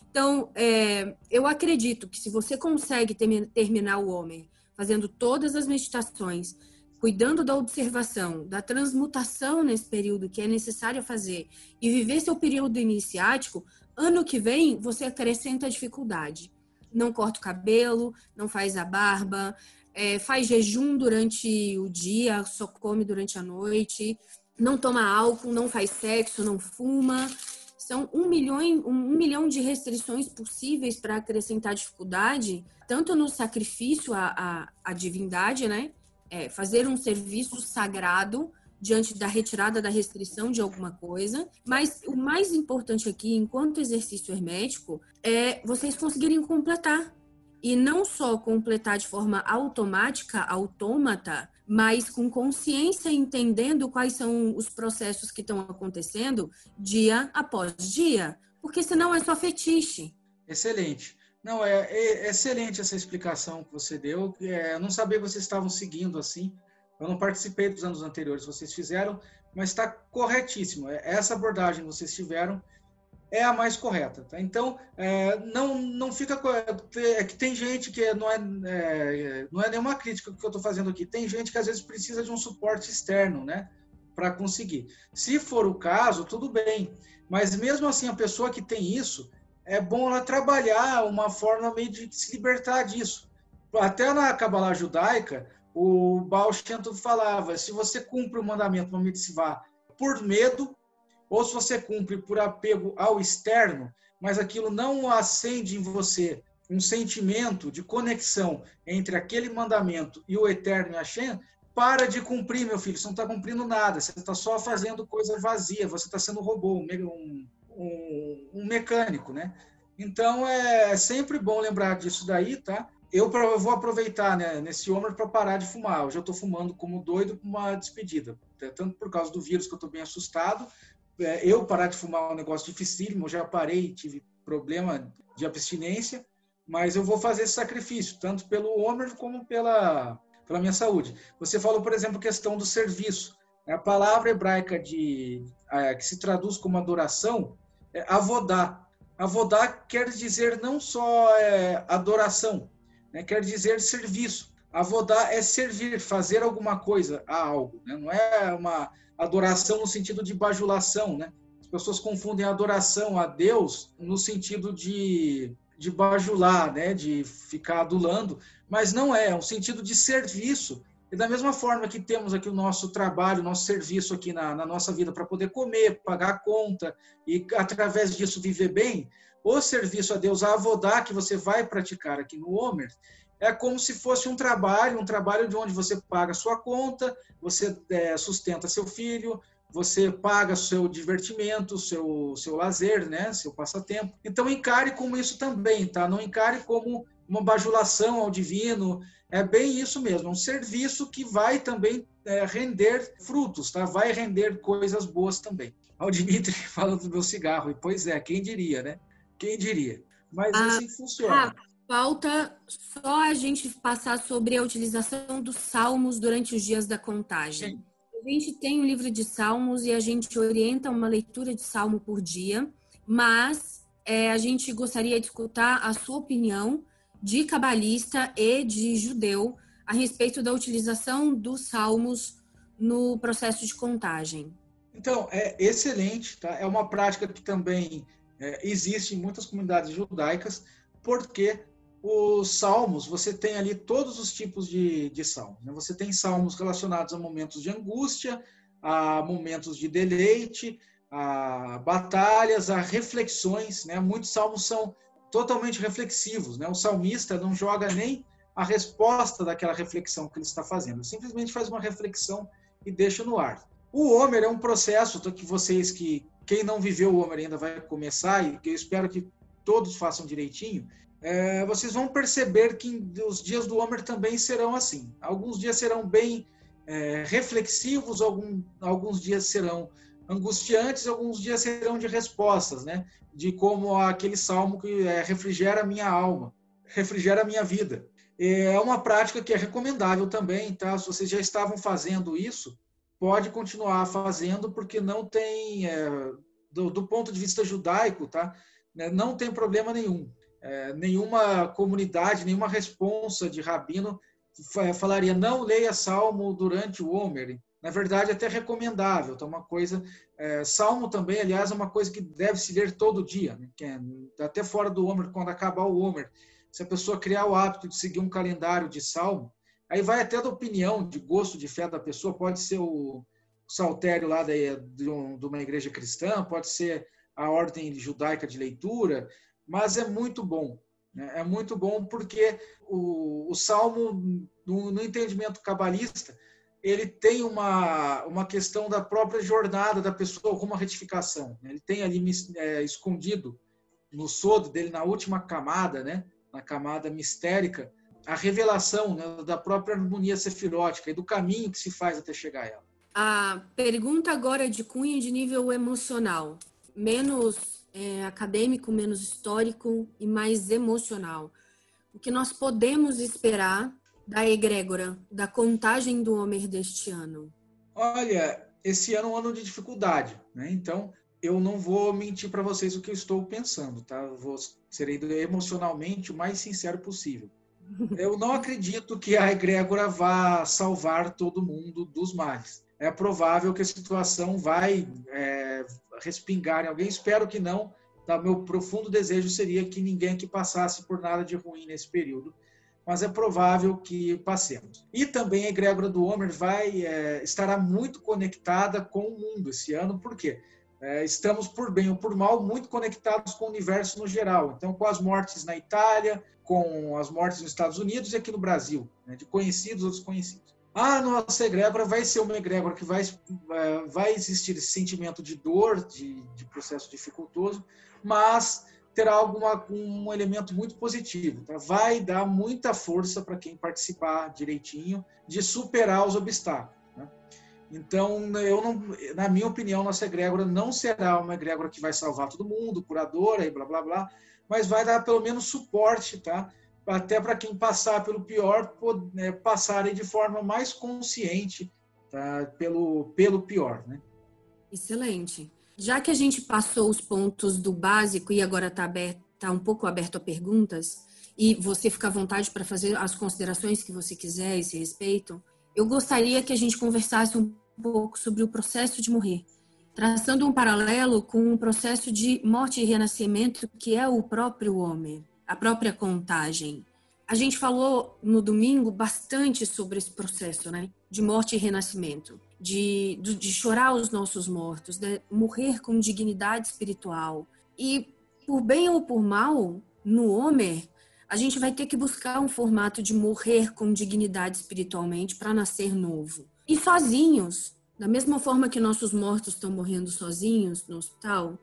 Então, é, eu acredito que se você consegue terminar o homem fazendo todas as meditações, cuidando da observação, da transmutação nesse período que é necessário fazer e viver seu período iniciático, ano que vem você acrescenta a dificuldade. Não corta o cabelo, não faz a barba, é, faz jejum durante o dia, só come durante a noite, não toma álcool, não faz sexo, não fuma, são um milhão, um milhão de restrições possíveis para acrescentar dificuldade, tanto no sacrifício à, à, à divindade, né? É, fazer um serviço sagrado diante da retirada da restrição de alguma coisa, mas o mais importante aqui, enquanto exercício hermético, é vocês conseguirem completar. E não só completar de forma automática, autômata, mas com consciência, entendendo quais são os processos que estão acontecendo dia após dia, porque senão é só fetiche. Excelente. Não, é, é excelente essa explicação que você deu. É, eu não sabia que vocês estavam seguindo assim. Eu não participei dos anos anteriores, vocês fizeram, mas está corretíssimo. É, essa abordagem que vocês tiveram é a mais correta. Tá? Então, é, não, não fica. É que tem gente que não é, é não é nenhuma crítica que eu estou fazendo aqui. Tem gente que às vezes precisa de um suporte externo, né? Para conseguir. Se for o caso, tudo bem. Mas mesmo assim, a pessoa que tem isso, é bom ela trabalhar uma forma meio de se libertar disso. Até na Kabbalah judaica, o Baal Shem falava, se você cumpre o mandamento uma mitzvah por medo, ou se você cumpre por apego ao externo, mas aquilo não acende em você um sentimento de conexão entre aquele mandamento e o eterno Hashem, para de cumprir, meu filho. Você não está cumprindo nada. Você está só fazendo coisa vazia. Você está sendo um robô, um, um, um, mecânico, né? Então é sempre bom lembrar disso daí, tá? Eu, vou aproveitar né, nesse homem para parar de fumar. Eu já estou fumando como doido para uma despedida. Tanto por causa do vírus que eu estou bem assustado, é, eu parar de fumar é um negócio dificílimo, já parei, tive problema de abstinência, mas eu vou fazer esse sacrifício, tanto pelo Homer como pela, pela minha saúde. Você falou, por exemplo, questão do serviço. A palavra hebraica de, é, que se traduz como adoração é avodá. Avodá quer dizer não só é, adoração, né, quer dizer serviço. Avodá é servir, fazer alguma coisa a algo. Né? Não é uma adoração no sentido de bajulação, né? As pessoas confundem adoração a Deus no sentido de, de bajular, né? De ficar adulando, mas não é, é um sentido de serviço. E da mesma forma que temos aqui o nosso trabalho, o nosso serviço aqui na, na nossa vida para poder comer, pagar a conta e através disso viver bem, o serviço a Deus, a avodá que você vai praticar aqui no Homer, é como se fosse um trabalho, um trabalho de onde você paga sua conta, você é, sustenta seu filho, você paga seu divertimento, seu seu lazer, né, seu passatempo. Então encare como isso também, tá? Não encare como uma bajulação ao divino. É bem isso mesmo, um serviço que vai também é, render frutos, tá? Vai render coisas boas também. O Dimitri [LAUGHS] fala do meu cigarro, e pois é, quem diria, né? Quem diria? Mas ah, assim funciona. Ah Falta só a gente passar sobre a utilização dos salmos durante os dias da contagem. Sim. A gente tem um livro de salmos e a gente orienta uma leitura de salmo por dia, mas é, a gente gostaria de escutar a sua opinião de cabalista e de judeu a respeito da utilização dos salmos no processo de contagem. Então, é excelente, tá? É uma prática que também é, existe em muitas comunidades judaicas, porque os salmos, você tem ali todos os tipos de, de salmos. Né? Você tem salmos relacionados a momentos de angústia, a momentos de deleite, a batalhas, a reflexões. Né? Muitos salmos são totalmente reflexivos. Né? O salmista não joga nem a resposta daquela reflexão que ele está fazendo, ele simplesmente faz uma reflexão e deixa no ar. O Homer é um processo que vocês que quem não viveu o Homer ainda vai começar e eu espero que todos façam direitinho é, vocês vão perceber que os dias do Homer também serão assim. Alguns dias serão bem é, reflexivos, algum, alguns dias serão angustiantes, alguns dias serão de respostas, né? De como aquele salmo que é, refrigera a minha alma, refrigera a minha vida. É uma prática que é recomendável também, tá? Se vocês já estavam fazendo isso, pode continuar fazendo, porque não tem, é, do, do, ponto de vista judaico, tá? Né, não tem problema nenhum é, nenhuma comunidade, nenhuma responsa de rabino falaria não leia Salmo durante o Homer. Na verdade, é até recomendável. Então, uma coisa, é, Salmo também, aliás, é uma coisa que deve se ler todo dia, né? é, até fora do Homer, quando acabar o Homer. Se a pessoa criar o hábito de seguir um calendário de Salmo, aí vai até da opinião, de gosto, de fé da pessoa. Pode ser o saltério lá de, de uma igreja cristã, pode ser a ordem judaica de leitura, mas é muito bom. Né? É muito bom porque o, o Salmo, no, no entendimento cabalista, ele tem uma, uma questão da própria jornada da pessoa à retificação. Né? Ele tem ali é, escondido no sodo dele, na última camada, né? na camada mistérica, a revelação né? da própria harmonia sefirótica e do caminho que se faz até chegar a ela. A pergunta agora é de cunho de nível emocional, menos é, acadêmico, menos histórico e mais emocional. O que nós podemos esperar da egrégora, da contagem do Homer deste ano? Olha, esse ano é um ano de dificuldade, né? Então, eu não vou mentir para vocês o que eu estou pensando, tá? Eu vou serei emocionalmente o mais sincero possível. Eu não acredito que a egrégora vá salvar todo mundo dos males. É provável que a situação vai é, respingar em alguém. Espero que não. Tá? Meu profundo desejo seria que ninguém aqui passasse por nada de ruim nesse período mas é provável que passemos. E também a egrégora do Homer vai é, estará muito conectada com o mundo esse ano, por quê? É, estamos, por bem ou por mal, muito conectados com o universo no geral. Então, com as mortes na Itália, com as mortes nos Estados Unidos e aqui no Brasil, né, de conhecidos ou desconhecidos. A nossa egrégora vai ser uma egrégora que vai, é, vai existir esse sentimento de dor, de, de processo dificultoso, mas terá alguma, um elemento muito positivo. Tá? Vai dar muita força para quem participar direitinho de superar os obstáculos. Né? Então, eu não, na minha opinião, nossa egrégora não será uma egrégora que vai salvar todo mundo, curadora e blá blá blá, mas vai dar pelo menos suporte, tá? Até para quem passar pelo pior, poder, né, passarem de forma mais consciente tá? pelo, pelo pior, né? Excelente. Já que a gente passou os pontos do básico e agora está tá um pouco aberto a perguntas, e você fica à vontade para fazer as considerações que você quiser a esse respeito, eu gostaria que a gente conversasse um pouco sobre o processo de morrer, traçando um paralelo com o processo de morte e renascimento que é o próprio homem, a própria contagem. A gente falou no domingo bastante sobre esse processo, né, de morte e renascimento de, de, de chorar os nossos mortos, de morrer com dignidade espiritual. E, por bem ou por mal, no Homer, a gente vai ter que buscar um formato de morrer com dignidade espiritualmente para nascer novo. E sozinhos, da mesma forma que nossos mortos estão morrendo sozinhos no hospital,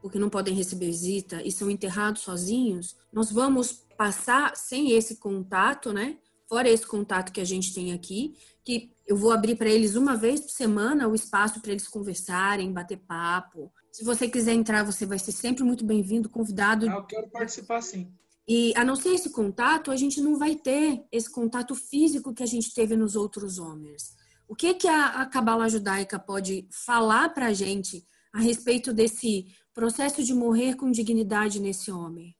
porque não podem receber visita e são enterrados sozinhos, nós vamos passar sem esse contato, né? Fora esse contato que a gente tem aqui, que eu vou abrir para eles uma vez por semana o espaço para eles conversarem, bater papo. Se você quiser entrar, você vai ser sempre muito bem-vindo, convidado. Ah, eu quero participar sim. E a não ser esse contato, a gente não vai ter esse contato físico que a gente teve nos outros homens. O que que a, Cabala judaica pode falar para a gente a respeito desse processo de morrer com dignidade nesse homem?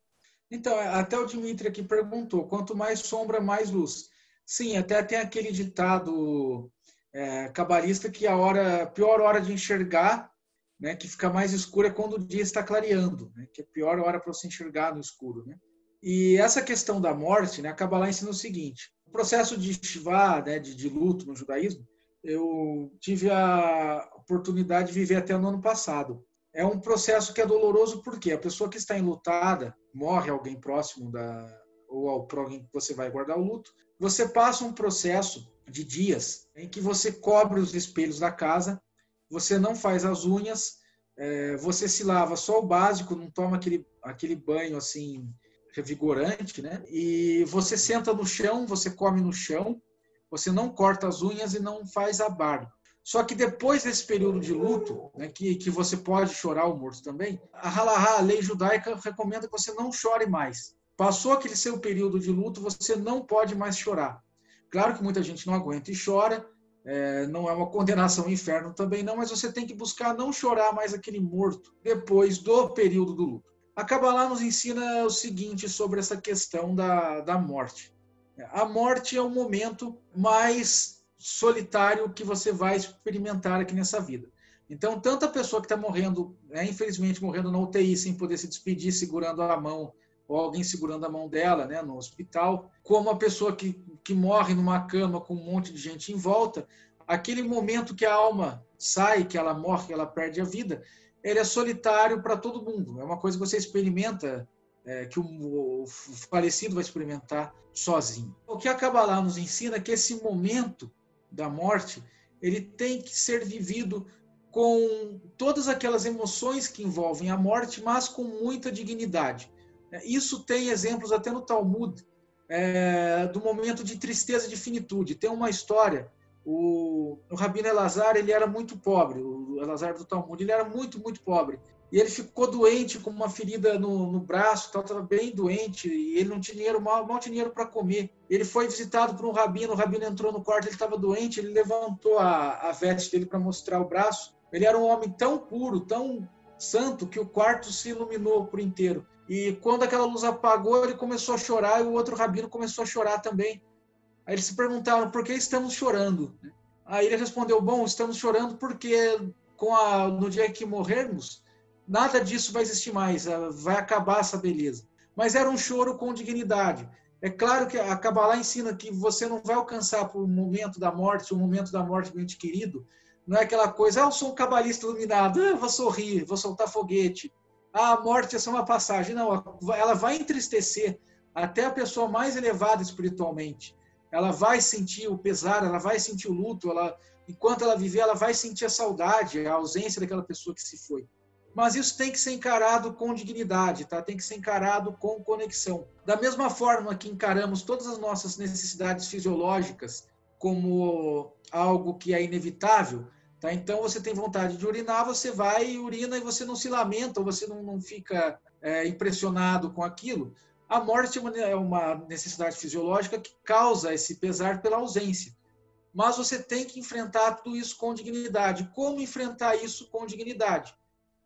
Então, até o Dimitri aqui perguntou: quanto mais sombra, mais luz. Sim, até tem aquele ditado é, cabalista que a hora, pior hora de enxergar, né, que fica mais escura é quando o dia está clareando, né, que é a pior hora para você enxergar no escuro. Né? E essa questão da morte, né, a Kabbalah ensina o seguinte: o processo de Shiva, né, de, de luto no judaísmo, eu tive a oportunidade de viver até no ano passado. É um processo que é doloroso porque a pessoa que está enlutada, morre alguém próximo da ou ao alguém que você vai guardar o luto, você passa um processo de dias em que você cobre os espelhos da casa, você não faz as unhas, é, você se lava só o básico, não toma aquele, aquele banho assim revigorante, né? E você senta no chão, você come no chão, você não corta as unhas e não faz a barba. Só que depois desse período de luto, né, que, que você pode chorar o morto também, a halahá, a lei judaica, recomenda que você não chore mais. Passou aquele seu período de luto, você não pode mais chorar. Claro que muita gente não aguenta e chora, é, não é uma condenação ao inferno também não, mas você tem que buscar não chorar mais aquele morto depois do período do luto. A Kabbalah nos ensina o seguinte sobre essa questão da, da morte. A morte é o momento mais solitário que você vai experimentar aqui nessa vida. Então, tanta pessoa que está morrendo, né, infelizmente morrendo na UTI sem poder se despedir, segurando a mão ou alguém segurando a mão dela né, no hospital, como a pessoa que, que morre numa cama com um monte de gente em volta, aquele momento que a alma sai, que ela morre, que ela perde a vida, ele é solitário para todo mundo. É uma coisa que você experimenta, é, que o, o, falecido vai experimentar sozinho. O que a Kabbalah nos ensina é que esse momento da morte ele tem que ser vivido com todas aquelas emoções que envolvem a morte, mas com muita dignidade. Isso tem exemplos até no Talmud, é, do momento de tristeza de finitude. Tem uma história, o, o Rabino Elazar, ele era muito pobre, o Elazar do Talmud, ele era muito, muito pobre. E ele ficou doente, com uma ferida no, no braço, estava bem doente, e ele não tinha dinheiro, mal, mal tinha dinheiro para comer. Ele foi visitado por um rabino, o rabino entrou no quarto, ele estava doente, ele levantou a, a veste dele para mostrar o braço. Ele era um homem tão puro, tão santo, que o quarto se iluminou por inteiro. E quando aquela luz apagou, ele começou a chorar e o outro rabino começou a chorar também. Aí eles se perguntaram por que estamos chorando. Aí ele respondeu: Bom, estamos chorando porque com a, no dia que morrermos, nada disso vai existir mais, ah, vai acabar essa beleza. Mas era um choro com dignidade. É claro que a Kabbalah ensina que você não vai alcançar por um momento da morte, o momento da morte do ente querido. Não é aquela coisa, ah, eu sou um cabalista iluminado, ah, vou sorrir, vou soltar foguete a morte é só uma passagem. Não, ela vai entristecer até a pessoa mais elevada espiritualmente. Ela vai sentir o pesar, ela vai sentir o luto, ela, enquanto ela viver, ela vai sentir a saudade, a ausência daquela pessoa que se foi. Mas isso tem que ser encarado com dignidade, tá? Tem que ser encarado com conexão. Da mesma forma que encaramos todas as nossas necessidades fisiológicas como algo que é inevitável, Tá? Então, você tem vontade de urinar, você vai e urina e você não se lamenta, você não, não fica é, impressionado com aquilo. A morte é uma necessidade fisiológica que causa esse pesar pela ausência. Mas você tem que enfrentar tudo isso com dignidade. Como enfrentar isso com dignidade?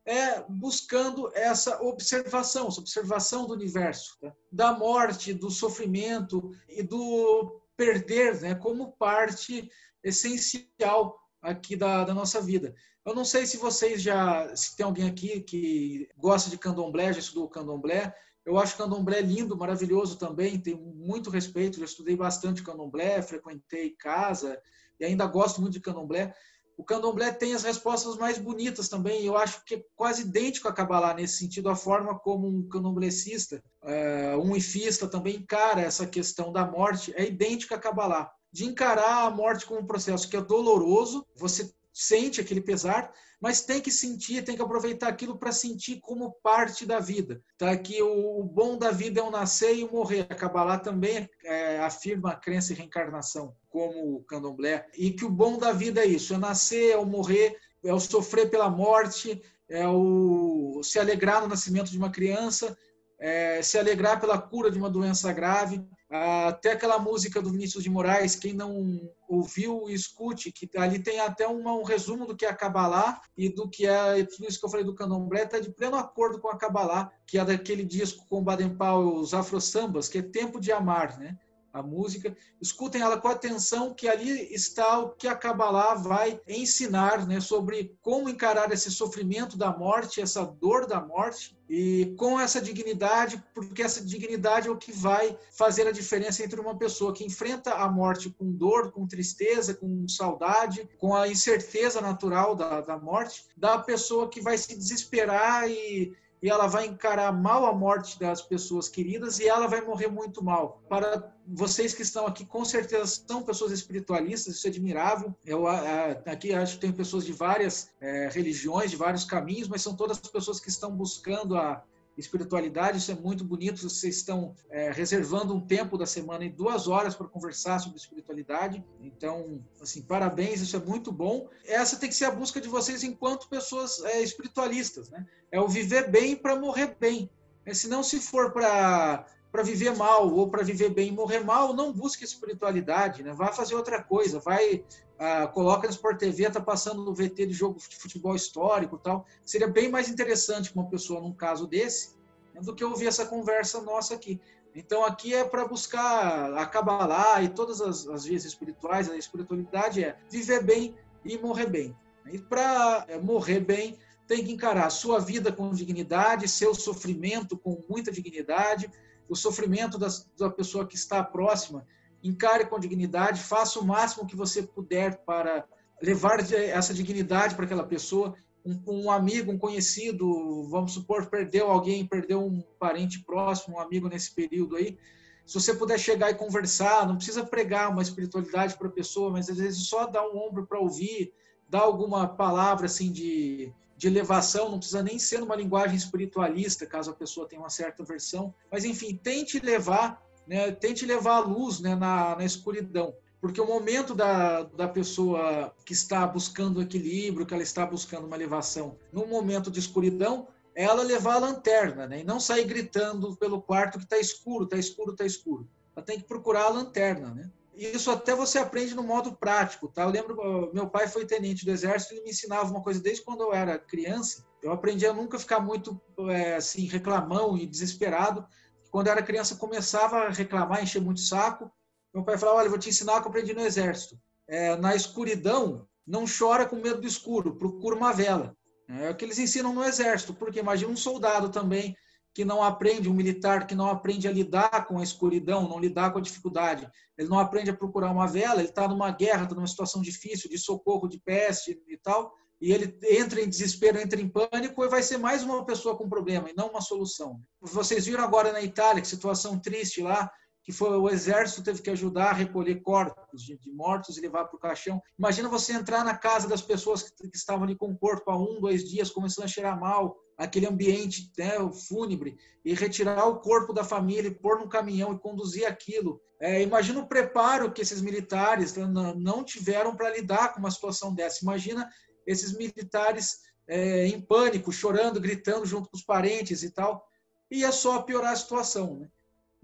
É buscando essa observação, essa observação do universo, tá? da morte, do sofrimento e do perder né? como parte essencial aqui da, da nossa vida. Eu não sei se vocês já, se tem alguém aqui que gosta de candomblé, já estudou candomblé. Eu acho candomblé lindo, maravilhoso também, tenho muito respeito, já estudei bastante candomblé, frequentei casa e ainda gosto muito de candomblé. O candomblé tem as respostas mais bonitas também, eu acho que é quase idêntico a Kabbalah nesse sentido, a forma como um candomblecista, eh, um ifista também encara essa questão da morte, é idêntica a Kabbalah. De encarar a morte como um processo que é doloroso, você sente aquele pesar, mas tem que sentir, tem que aproveitar aquilo para sentir como parte da vida. Tá? Que o, bom da vida é o nascer e o morrer. A Kabbalah também é, afirma a crença em reencarnação, como o candomblé. E que o bom da vida é isso, é nascer, é o morrer, é o sofrer pela morte, é o se alegrar no nascimento de uma criança, é se alegrar pela cura de uma doença grave, até aquela música do Vinícius de Moraes, quem não ouviu, escute, que ali tem até uma, um resumo do que é a Kabbalah e do que é tudo isso que eu falei do candomblé, está de pleno acordo com a Kabbalah, que é daquele disco com Baden Powell, os Afro Sambas, que é Tempo de Amar, né? A música, escutem ela com atenção, que ali está o que a Kabbalah vai ensinar né, sobre como encarar esse sofrimento da morte, essa dor da morte, e com essa dignidade, porque essa dignidade é o que vai fazer a diferença entre uma pessoa que enfrenta a morte com dor, com tristeza, com saudade, com a incerteza natural da, da morte, da pessoa que vai se desesperar e e ela vai encarar mal a morte das pessoas queridas e ela vai morrer muito mal. Para vocês que estão aqui, com certeza são pessoas espiritualistas, isso é admirável. Eu aqui acho que tem pessoas de várias é, religiões, de vários caminhos, mas são todas pessoas que estão buscando a espiritualidade, isso é muito bonito. Vocês estão é, reservando um tempo da semana em duas horas para conversar sobre espiritualidade. Então, assim, parabéns, isso é muito bom. Essa tem que ser a busca de vocês enquanto pessoas é, espiritualistas, né? É o viver bem para morrer bem. É, se não se for para para viver mal ou para viver bem e morrer mal, não busque espiritualidade, né? Vá fazer outra coisa, vai ah, coloca no Sport TV, tá passando no VT de jogo de futebol histórico tal. Seria bem mais interessante para uma pessoa num caso desse né, do que ouvir essa conversa nossa aqui. Então aqui é para buscar a e todas as, as vias espirituais, a espiritualidade é viver bem e morrer bem. E para é, morrer bem, tem que encarar a sua vida com dignidade, seu sofrimento com muita dignidade, o sofrimento da, da pessoa que está próxima encare com dignidade, faça o máximo que você puder para levar essa dignidade para aquela pessoa. um, um, amigo, um conhecido, vamos supor, perdeu alguém, perdeu um parente próximo, um amigo nesse período aí, se você puder chegar e conversar, não precisa pregar uma espiritualidade para a pessoa, mas às vezes só dar um ombro para ouvir, dar alguma palavra assim de, de elevação, não precisa nem ser numa linguagem espiritualista, caso a pessoa tenha uma certa versão, mas enfim, tente levar, né, tente levar a luz né, na, na escuridão. Porque o momento da, da pessoa que está buscando equilíbrio, que ela está buscando uma elevação, no momento de escuridão, ela levar a lanterna, né? E não sair gritando pelo quarto que está escuro, está escuro, está escuro. Ela tem que procurar a lanterna, né? Isso até você aprende no modo prático, tá? Eu lembro, meu pai foi tenente do exército e me ensinava uma coisa desde quando eu era criança. Eu aprendi a nunca ficar muito, é, assim, reclamão e desesperado. Quando eu era criança, começava a reclamar, encher muito saco. Meu pai falava: Olha, vou te ensinar o que eu aprendi no exército. É, na escuridão, não chora com medo do escuro, procura uma vela. É o que eles ensinam no exército, porque imagina um soldado também que não aprende, um militar que não aprende a lidar com a escuridão, não lidar com a dificuldade, ele não aprende a procurar uma vela, ele está numa guerra, está numa situação difícil, de socorro, de peste e tal, e ele entra em desespero, entra em pânico e vai ser mais uma pessoa com problema e não uma solução. Vocês viram agora na Itália, que situação triste lá, que foi o exército teve que ajudar a recolher corpos de, de mortos e levar para o caixão. Imagina você entrar na casa das pessoas que, que, estavam ali com o corpo há um, dois dias, começando a cheirar mal, aquele ambiente né, fúnebre, e retirar o corpo da família, e pôr no caminhão e conduzir aquilo. É, imagina o preparo que esses militares não tiveram para lidar com uma situação dessa. Imagina esses militares é, em pânico, chorando, gritando junto com os parentes e tal. Ia só piorar a situação. Né?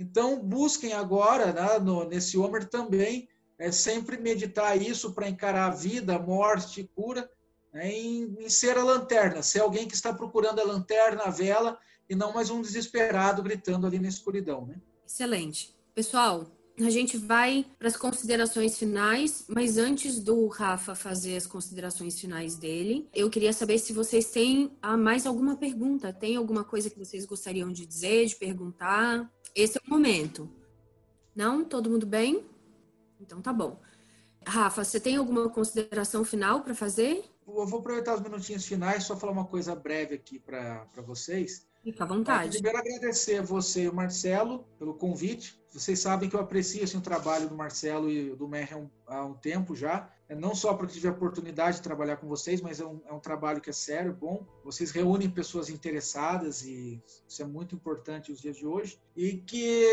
Então, busquem agora, né, no, nesse Homer também, é sempre meditar isso para encarar a vida, a morte, cura, né, em, em, ser a lanterna, ser alguém que está procurando a lanterna, a vela, e não mais um desesperado gritando ali na escuridão. Né? Excelente. Pessoal, a gente vai para as considerações finais, mas antes do Rafa fazer as considerações finais dele, eu queria saber se vocês têm ah, mais alguma pergunta. Tem alguma coisa que vocês gostariam de dizer, de perguntar? Esse é o momento. Não? Todo mundo bem? Então tá bom. Rafa, você tem alguma consideração final para fazer? Eu vou aproveitar os minutinhos finais, só falar uma coisa breve aqui para vocês. Fica à vontade. Primeiro, agradecer a você e o Marcelo pelo convite. Vocês sabem que eu aprecio assim, o trabalho do Marcelo e do Merre há um tempo já. É não só porque tive a oportunidade de trabalhar com vocês, mas é um, é um trabalho que é sério, bom. Vocês reúnem pessoas interessadas e isso é muito importante nos dias de hoje. E que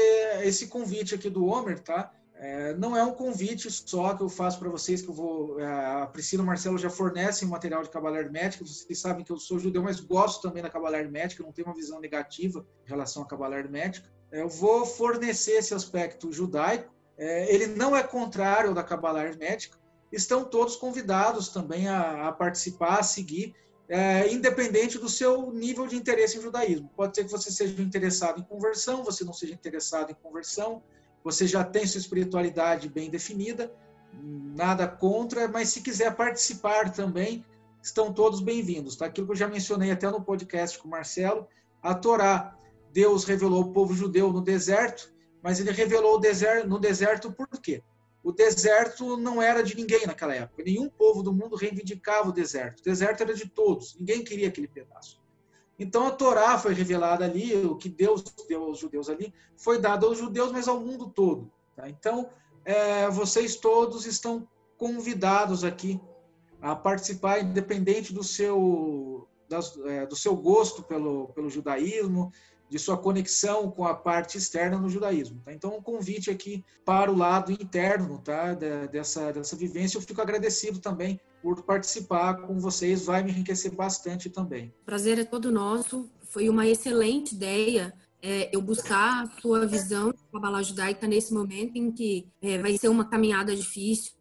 esse convite aqui do Homer, tá? É, não é um convite só que eu faço para vocês, que eu vou. É, a Priscila e o Marcelo já fornecem material de cabala hermética. Vocês sabem que eu sou judeu, mas gosto também da cabala hermética, não tenho uma visão negativa em relação à cabala hermética. É, eu vou fornecer esse aspecto judaico. É, ele não é contrário da cabala hermética. Estão todos convidados também a, a participar, a seguir, é, independente do seu nível de interesse em judaísmo. Pode ser que você seja interessado em conversão, você não seja interessado em conversão você já tem sua espiritualidade bem definida, nada contra, mas se quiser participar também, estão todos bem-vindos. Tá? Aquilo que eu já mencionei até no podcast com o Marcelo, a Torá, Deus revelou o povo judeu no deserto, mas ele revelou o deserto, no deserto por quê? O deserto não era de ninguém naquela época. Nenhum povo do mundo reivindicava o deserto. O deserto era de todos. Ninguém queria aquele pedaço. Então a Torá foi revelada ali, o que Deus deu aos judeus ali foi dado aos judeus, mas ao mundo todo. Tá? Então é, vocês todos estão convidados aqui a participar, independente do seu, das, é, do seu gosto pelo, pelo judaísmo, de sua conexão com a parte externa no judaísmo. Tá? Então, um convite aqui para o lado interno tá? dessa, dessa vivência. Eu fico agradecido também por participar com vocês, vai me enriquecer bastante também. Prazer é todo nosso. Foi uma excelente ideia é, eu buscar a sua visão de Kabbalah judaica nesse momento em que é, vai ser uma caminhada difícil,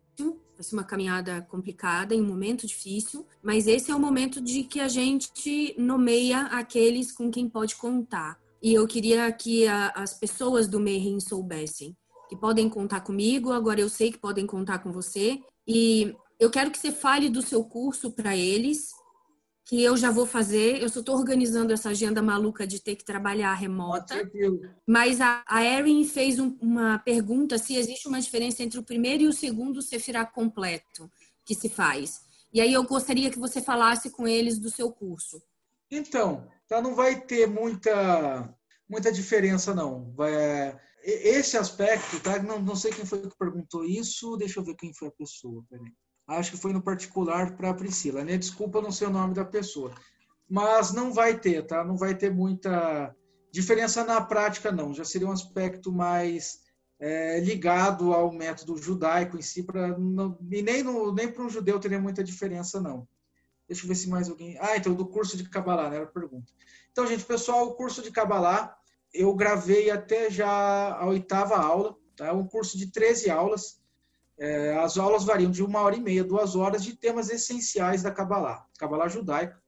vai ser uma caminhada complicada, em um momento difícil, mas esse é o momento de que a gente nomeia aqueles com quem pode contar. E eu queria que a, as pessoas do Meirin soubessem que podem contar comigo, agora eu sei que podem contar com você. E eu quero que você fale do seu curso para eles, que eu já vou fazer. Eu só estou organizando essa agenda maluca de ter que trabalhar remota. Mas a, a Erin fez um, uma pergunta se existe uma diferença entre o primeiro e o segundo Sefirá completo que se faz. E aí eu gostaria que você falasse com eles do seu curso. Então, tá, não vai ter muita, muita diferença, não. Vai, é, esse aspecto, tá? Não, não sei quem foi que perguntou isso, deixa eu ver quem foi a pessoa, peraí. Acho que foi no particular para a Priscila, né? Desculpa, não sei o nome da pessoa. Mas não vai ter, tá? Não vai ter muita diferença na prática, não. Já seria um aspecto mais é, ligado ao método judaico em si, pra, não, e nem, nem para um judeu teria muita diferença, não. Deixa eu ver se mais alguém. Ah, então do curso de Kabbalah, né? Era a pergunta. Então, gente, pessoal, o curso de Kabbalah, eu gravei até já a oitava aula, tá? É um curso de 13 aulas. É, as aulas variam de uma hora e meia, duas horas, de temas essenciais da Kabbalah, Kabbalah judaica.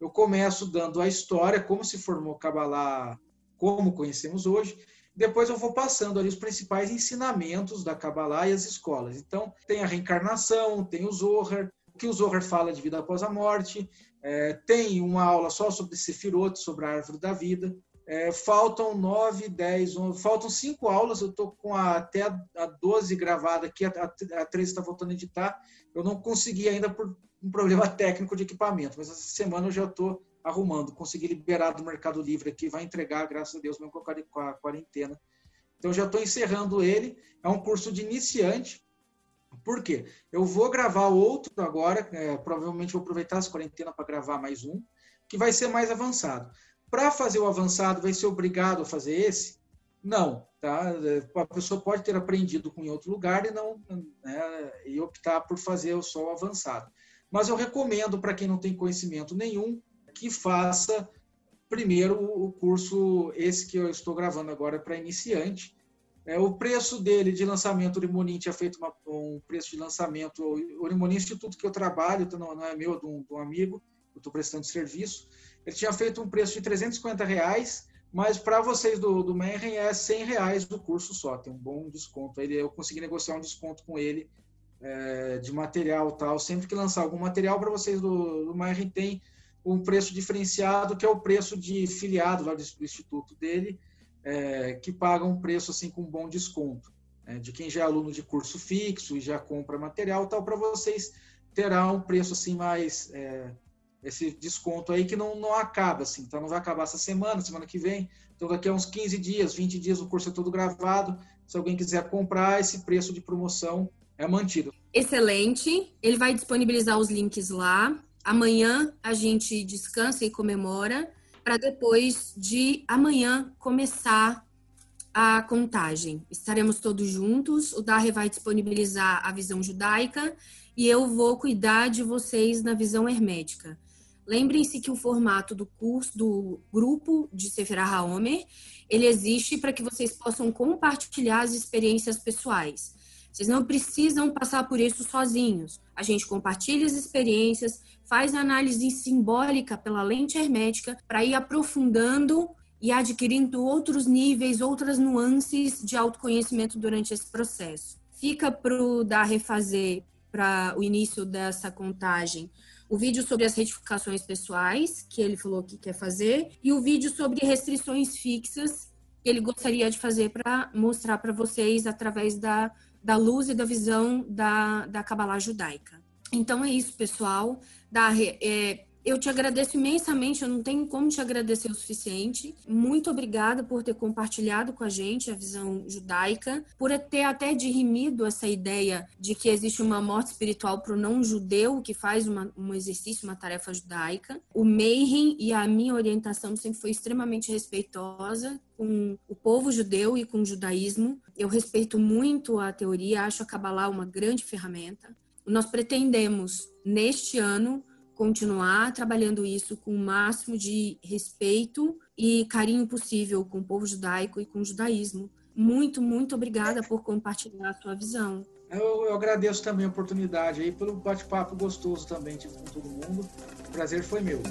Eu começo dando a história, como se formou Kabbalah, como conhecemos hoje. Depois eu vou passando ali os principais ensinamentos da Kabbalah e as escolas. Então, tem a reencarnação, tem o Zohar, o que o Zohar fala de vida após a morte, é, tem uma aula só sobre Sefirot, sobre a árvore da vida. É, faltam nove, dez, onze, faltam cinco aulas. Eu estou com a, até a, 12 gravada aqui, a, a, a 13 está voltando a editar. Eu não consegui ainda por um problema [LAUGHS] técnico de equipamento, mas essa semana eu já estou arrumando. Consegui liberar do Mercado Livre aqui, vai entregar, graças a Deus, mesmo com a quarentena. Então já estou encerrando ele. É um curso de iniciante. Por quê? Eu vou gravar outro agora, é, provavelmente vou aproveitar essa quarentena para gravar mais um, que vai ser mais avançado. Para fazer o avançado, vai ser obrigado a fazer esse? Não, tá? A pessoa pode ter aprendido com em outro lugar e não né, e optar por fazer só o avançado. Mas eu recomendo para quem não tem conhecimento nenhum que faça primeiro o curso esse que eu estou gravando agora para iniciante. É, o preço dele de lançamento, o Rimoni tinha feito uma, um preço de lançamento, o Rimoni Instituto que eu trabalho, então não, não é meu, é de um, de um amigo, eu estou prestando serviço, ele tinha feito um preço de 350 reais, mas para vocês do, do Menren é 100 reais do curso só, tem um bom desconto. Ele, eu consegui negociar um desconto com ele é, de material tal. Sempre que lançar algum material para vocês do, do tem um preço diferenciado, que é o preço de filiado lá do, do instituto dele, é, que paga um preço assim com um bom desconto. Né? De quem já é aluno de curso fixo e já compra material tal, para vocês terá um preço assim mais é, esse desconto aí que não, não acaba, assim. Então, não vai acabar essa semana, semana que vem. Então, daqui a uns 15 dias, 20 dias, o curso é todo gravado. Se alguém quiser comprar, esse preço de promoção é mantido. Excelente. Ele vai disponibilizar os links lá. Amanhã a gente descansa e comemora, para depois de amanhã começar a contagem. Estaremos todos juntos. O Darre vai disponibilizar a visão judaica e eu vou cuidar de vocês na visão hermética. Lembrem-se que o formato do curso, do grupo de Sefer HaOmer, ele existe para que vocês possam compartilhar as experiências pessoais. Vocês não precisam passar por isso sozinhos. A gente compartilha as experiências, faz análise simbólica pela lente hermética para ir aprofundando e adquirindo outros níveis, outras nuances de autoconhecimento durante esse processo. Fica para o dar refazer para o início dessa contagem o vídeo sobre as retificações pessoais, que ele falou que quer fazer, e o vídeo sobre restrições fixas, que ele gostaria de fazer para mostrar para vocês através da, da luz e da visão da, da Kabbalah judaica. Então é isso, pessoal. Da, é, eu te agradeço imensamente, eu não tenho como te agradecer o suficiente. Muito obrigada por ter compartilhado com a gente a visão judaica, por ter até dirimido essa ideia de que existe uma morte espiritual para o não-judeu que faz uma, um exercício, uma tarefa judaica. O Meirin e a minha orientação sempre foi extremamente respeitosa com o povo judeu e com o judaísmo. Eu respeito muito a teoria, acho a Kabbalah uma grande ferramenta. Nós pretendemos, neste ano, continuar trabalhando isso com o máximo de respeito e carinho possível com o povo judaico e com o judaísmo. Muito, muito obrigada por compartilhar a sua visão. Eu, eu agradeço também a oportunidade aí, pelo bate-papo gostoso também tive com todo mundo. O prazer foi meu.